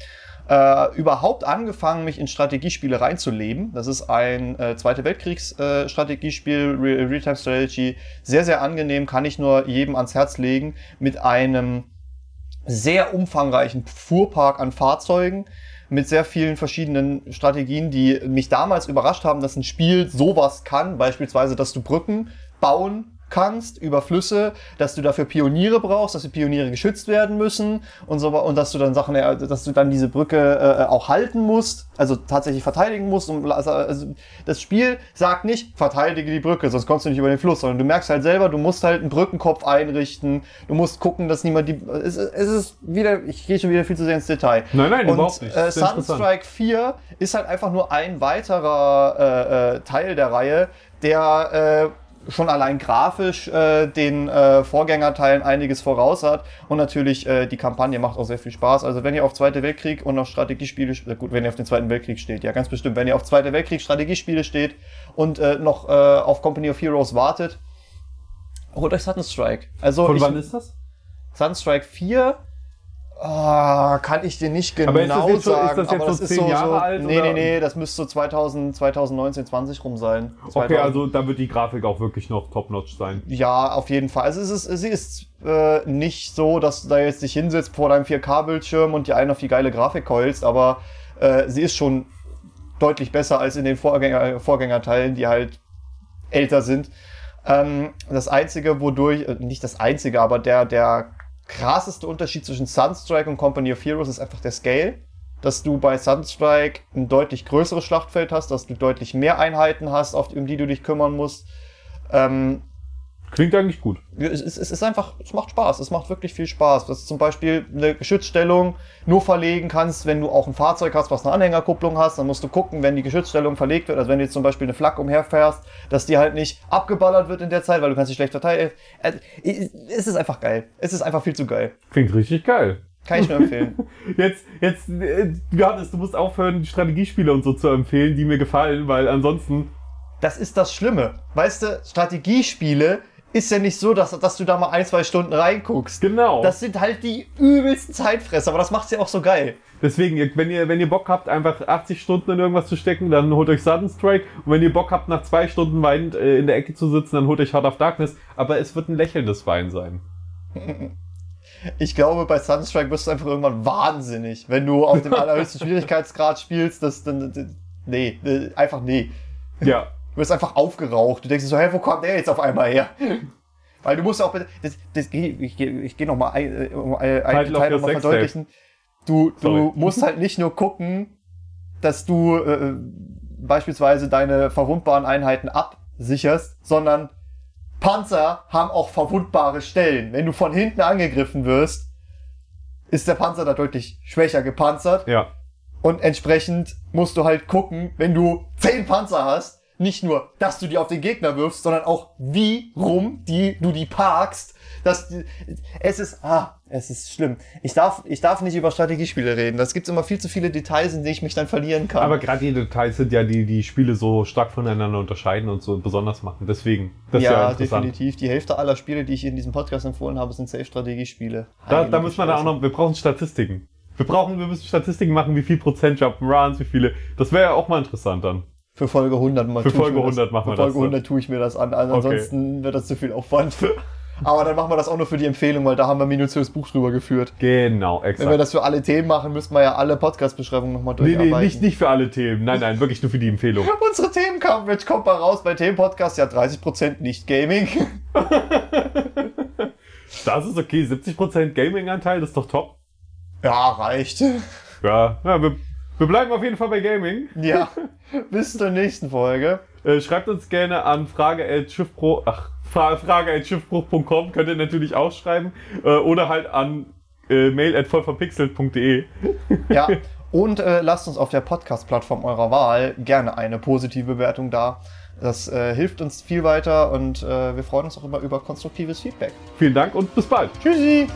äh, überhaupt angefangen, mich in Strategiespiele reinzuleben. Das ist ein äh, Zweite Weltkriegs-Strategiespiel, äh, Real-Time Strategy. Sehr, sehr angenehm, kann ich nur jedem ans Herz legen. Mit einem sehr umfangreichen Fuhrpark an Fahrzeugen mit sehr vielen verschiedenen Strategien, die mich damals überrascht haben, dass ein Spiel sowas kann. Beispielsweise, dass du Brücken bauen kannst über Flüsse, dass du dafür Pioniere brauchst, dass die Pioniere geschützt werden müssen und so und dass du dann Sachen, äh, dass du dann diese Brücke äh, auch halten musst, also tatsächlich verteidigen musst. Und, also, das Spiel sagt nicht verteidige die Brücke, sonst kommst du nicht über den Fluss, sondern du merkst halt selber, du musst halt einen Brückenkopf einrichten, du musst gucken, dass niemand die, es, es ist wieder, ich gehe schon wieder viel zu sehr ins Detail. Nein, nein, und, überhaupt nicht. Äh, Das ist sehr Sudden interessant. Strike 4 ist halt einfach nur ein weiterer äh, äh, Teil der Reihe, der äh, schon allein grafisch äh, den äh, Vorgängerteilen einiges voraus hat und natürlich äh, die Kampagne macht auch sehr viel Spaß. Also wenn ihr auf Zweite Weltkrieg und auf Strategiespiele, äh, gut, wenn ihr auf den Zweiten Weltkrieg steht, ja ganz bestimmt, wenn ihr auf Zweite Weltkrieg Strategiespiele steht und äh, noch äh, auf Company of Heroes wartet, holt euch Sudden Strike. Also Von ich, wann ist das? Sudden Strike 4 Ah, kann ich dir nicht genau Aber ist das jetzt so- ist sagen. das jetzt aber so zehn Jahre alt, Nee, oder? nee, nee, das müsste so 2000, 2019, 20 rum sein. Okay, 2000. also da wird die Grafik auch wirklich noch top-notch sein. Ja, auf jeden Fall. Also es ist, sie ist äh, nicht so, dass du da jetzt dich hinsetzt vor deinem 4K-Bildschirm und dir einen auf die geile Grafik heulst, aber äh, sie ist schon deutlich besser als in den Vorgänger, Vorgängerteilen, die halt älter sind. Ähm, das einzige, wodurch, äh, nicht das einzige, aber der, der krasseste Unterschied zwischen Sunstrike und Company of Heroes ist einfach der Scale. Dass du bei Sunstrike ein deutlich größeres Schlachtfeld hast, dass du deutlich mehr Einheiten hast, auf, um die du dich kümmern musst. Ähm, Klingt eigentlich gut. es, es, es ist einfach, es macht Spaß, es macht wirklich viel Spaß. Dass du zum Beispiel eine Geschützstellung nur verlegen kannst, wenn du auch ein Fahrzeug hast, was eine Anhängerkupplung hast, dann musst du gucken, wenn die Geschützstellung verlegt wird, also wenn du jetzt zum Beispiel eine Flak umherfährst, dass die halt nicht abgeballert wird in der Zeit, weil du kannst sie schlecht verteidigen. Äh, Es ist einfach geil. Es ist einfach viel zu geil. Klingt richtig geil. Kann ich nur empfehlen. <laughs> Jetzt, jetzt, äh, Johannes, du musst aufhören, Strategiespiele und so zu empfehlen, die mir gefallen, weil ansonsten. Das ist das Schlimme. Weißt du, Strategiespiele ist ja nicht so, dass, dass du da mal ein, zwei Stunden reinguckst. Genau. Das sind halt die übelsten Zeitfresser, aber das macht's ja auch so geil. Deswegen, wenn ihr, wenn ihr Bock habt, einfach 80 Stunden in irgendwas zu stecken, dann holt euch Sudden Strike. Und wenn ihr Bock habt, nach zwei Stunden weinend äh, in der Ecke zu sitzen, dann holt euch Heart of Darkness. Aber es wird ein lächelndes Wein sein. <laughs> Ich glaube, bei Sunstrike wirst du einfach irgendwann wahnsinnig, wenn du auf dem <laughs> allerhöchsten Schwierigkeitsgrad spielst. Das, dann, dann- nee, äh, einfach nee. Ja. <laughs> Du wirst einfach aufgeraucht. Du denkst dir so, hey, wo kommt der jetzt auf einmal her? <laughs> Weil du musst auch, bitte- das, das, ich gehe ich geh noch mal ein, äh, um ein, ein Title of Detail your noch mal sex verdeutlichen. Du, Sorry. du <laughs> musst halt nicht nur gucken, dass du äh, beispielsweise deine verwundbaren Einheiten absicherst, sondern Panzer haben auch verwundbare Stellen. Wenn du von hinten angegriffen wirst, ist der Panzer da deutlich schwächer gepanzert. Ja. Und entsprechend musst du halt gucken, wenn du zehn Panzer hast, nicht nur, dass du die auf den Gegner wirfst, sondern auch wie rum die, du die parkst. Dass die, es ist, ah, es ist schlimm. Ich darf, ich darf nicht über Strategiespiele reden. Das gibt immer viel zu viele Details, in denen ich mich dann verlieren kann. Aber gerade die Details sind ja, die die Spiele so stark voneinander unterscheiden und so besonders machen. Deswegen, das ist ja, ja, interessant. definitiv. Die Hälfte aller Spiele, die ich in diesem Podcast empfohlen habe, sind Safe-Strategiespiele. Da, da müssen wir da auch noch, wir brauchen Statistiken. Wir brauchen, wir müssen Statistiken machen, wie viel Prozent Jump'n'Runs, wie viele. Das wäre ja auch mal interessant dann. Für Folge 100 mal Für Folge mir das, 100 machen wir für Folge das dann. 100 tue ich mir das an. Also Okay. ansonsten wird das zu viel Aufwand. <laughs> Aber dann machen wir das auch nur für die Empfehlung, weil da haben wir minutiös Buch drüber geführt. Genau, Wenn wir exakt. das für alle Themen machen, müssten wir ja alle Podcast-Beschreibungen nochmal Nee, durcharbeiten. nee, nicht, nicht für alle Themen. Nein, nein, wirklich nur für die Empfehlung. <laughs> Unsere Themen-Coverage kommt mal raus bei Themen-Podcast. Ja, 30% nicht Gaming. <laughs> Das ist okay, 70% Gaming-Anteil, das ist doch top. Ja, reicht. Ja, ja wir, wir bleiben auf jeden Fall bei Gaming. Ja, <laughs> bis zur nächsten Folge. Äh, schreibt uns gerne an frage.schiffbruch, ach, fra- frage.schiffbruch.com könnt ihr natürlich auch schreiben. Äh, oder halt an äh, mail.vollverpixelt.de. <laughs> Ja, und äh, lasst uns auf der Podcast-Plattform eurer Wahl gerne eine positive Bewertung da. Das äh, hilft uns viel weiter und äh, wir freuen uns auch immer über konstruktives Feedback. Vielen Dank und bis bald. Tschüssi!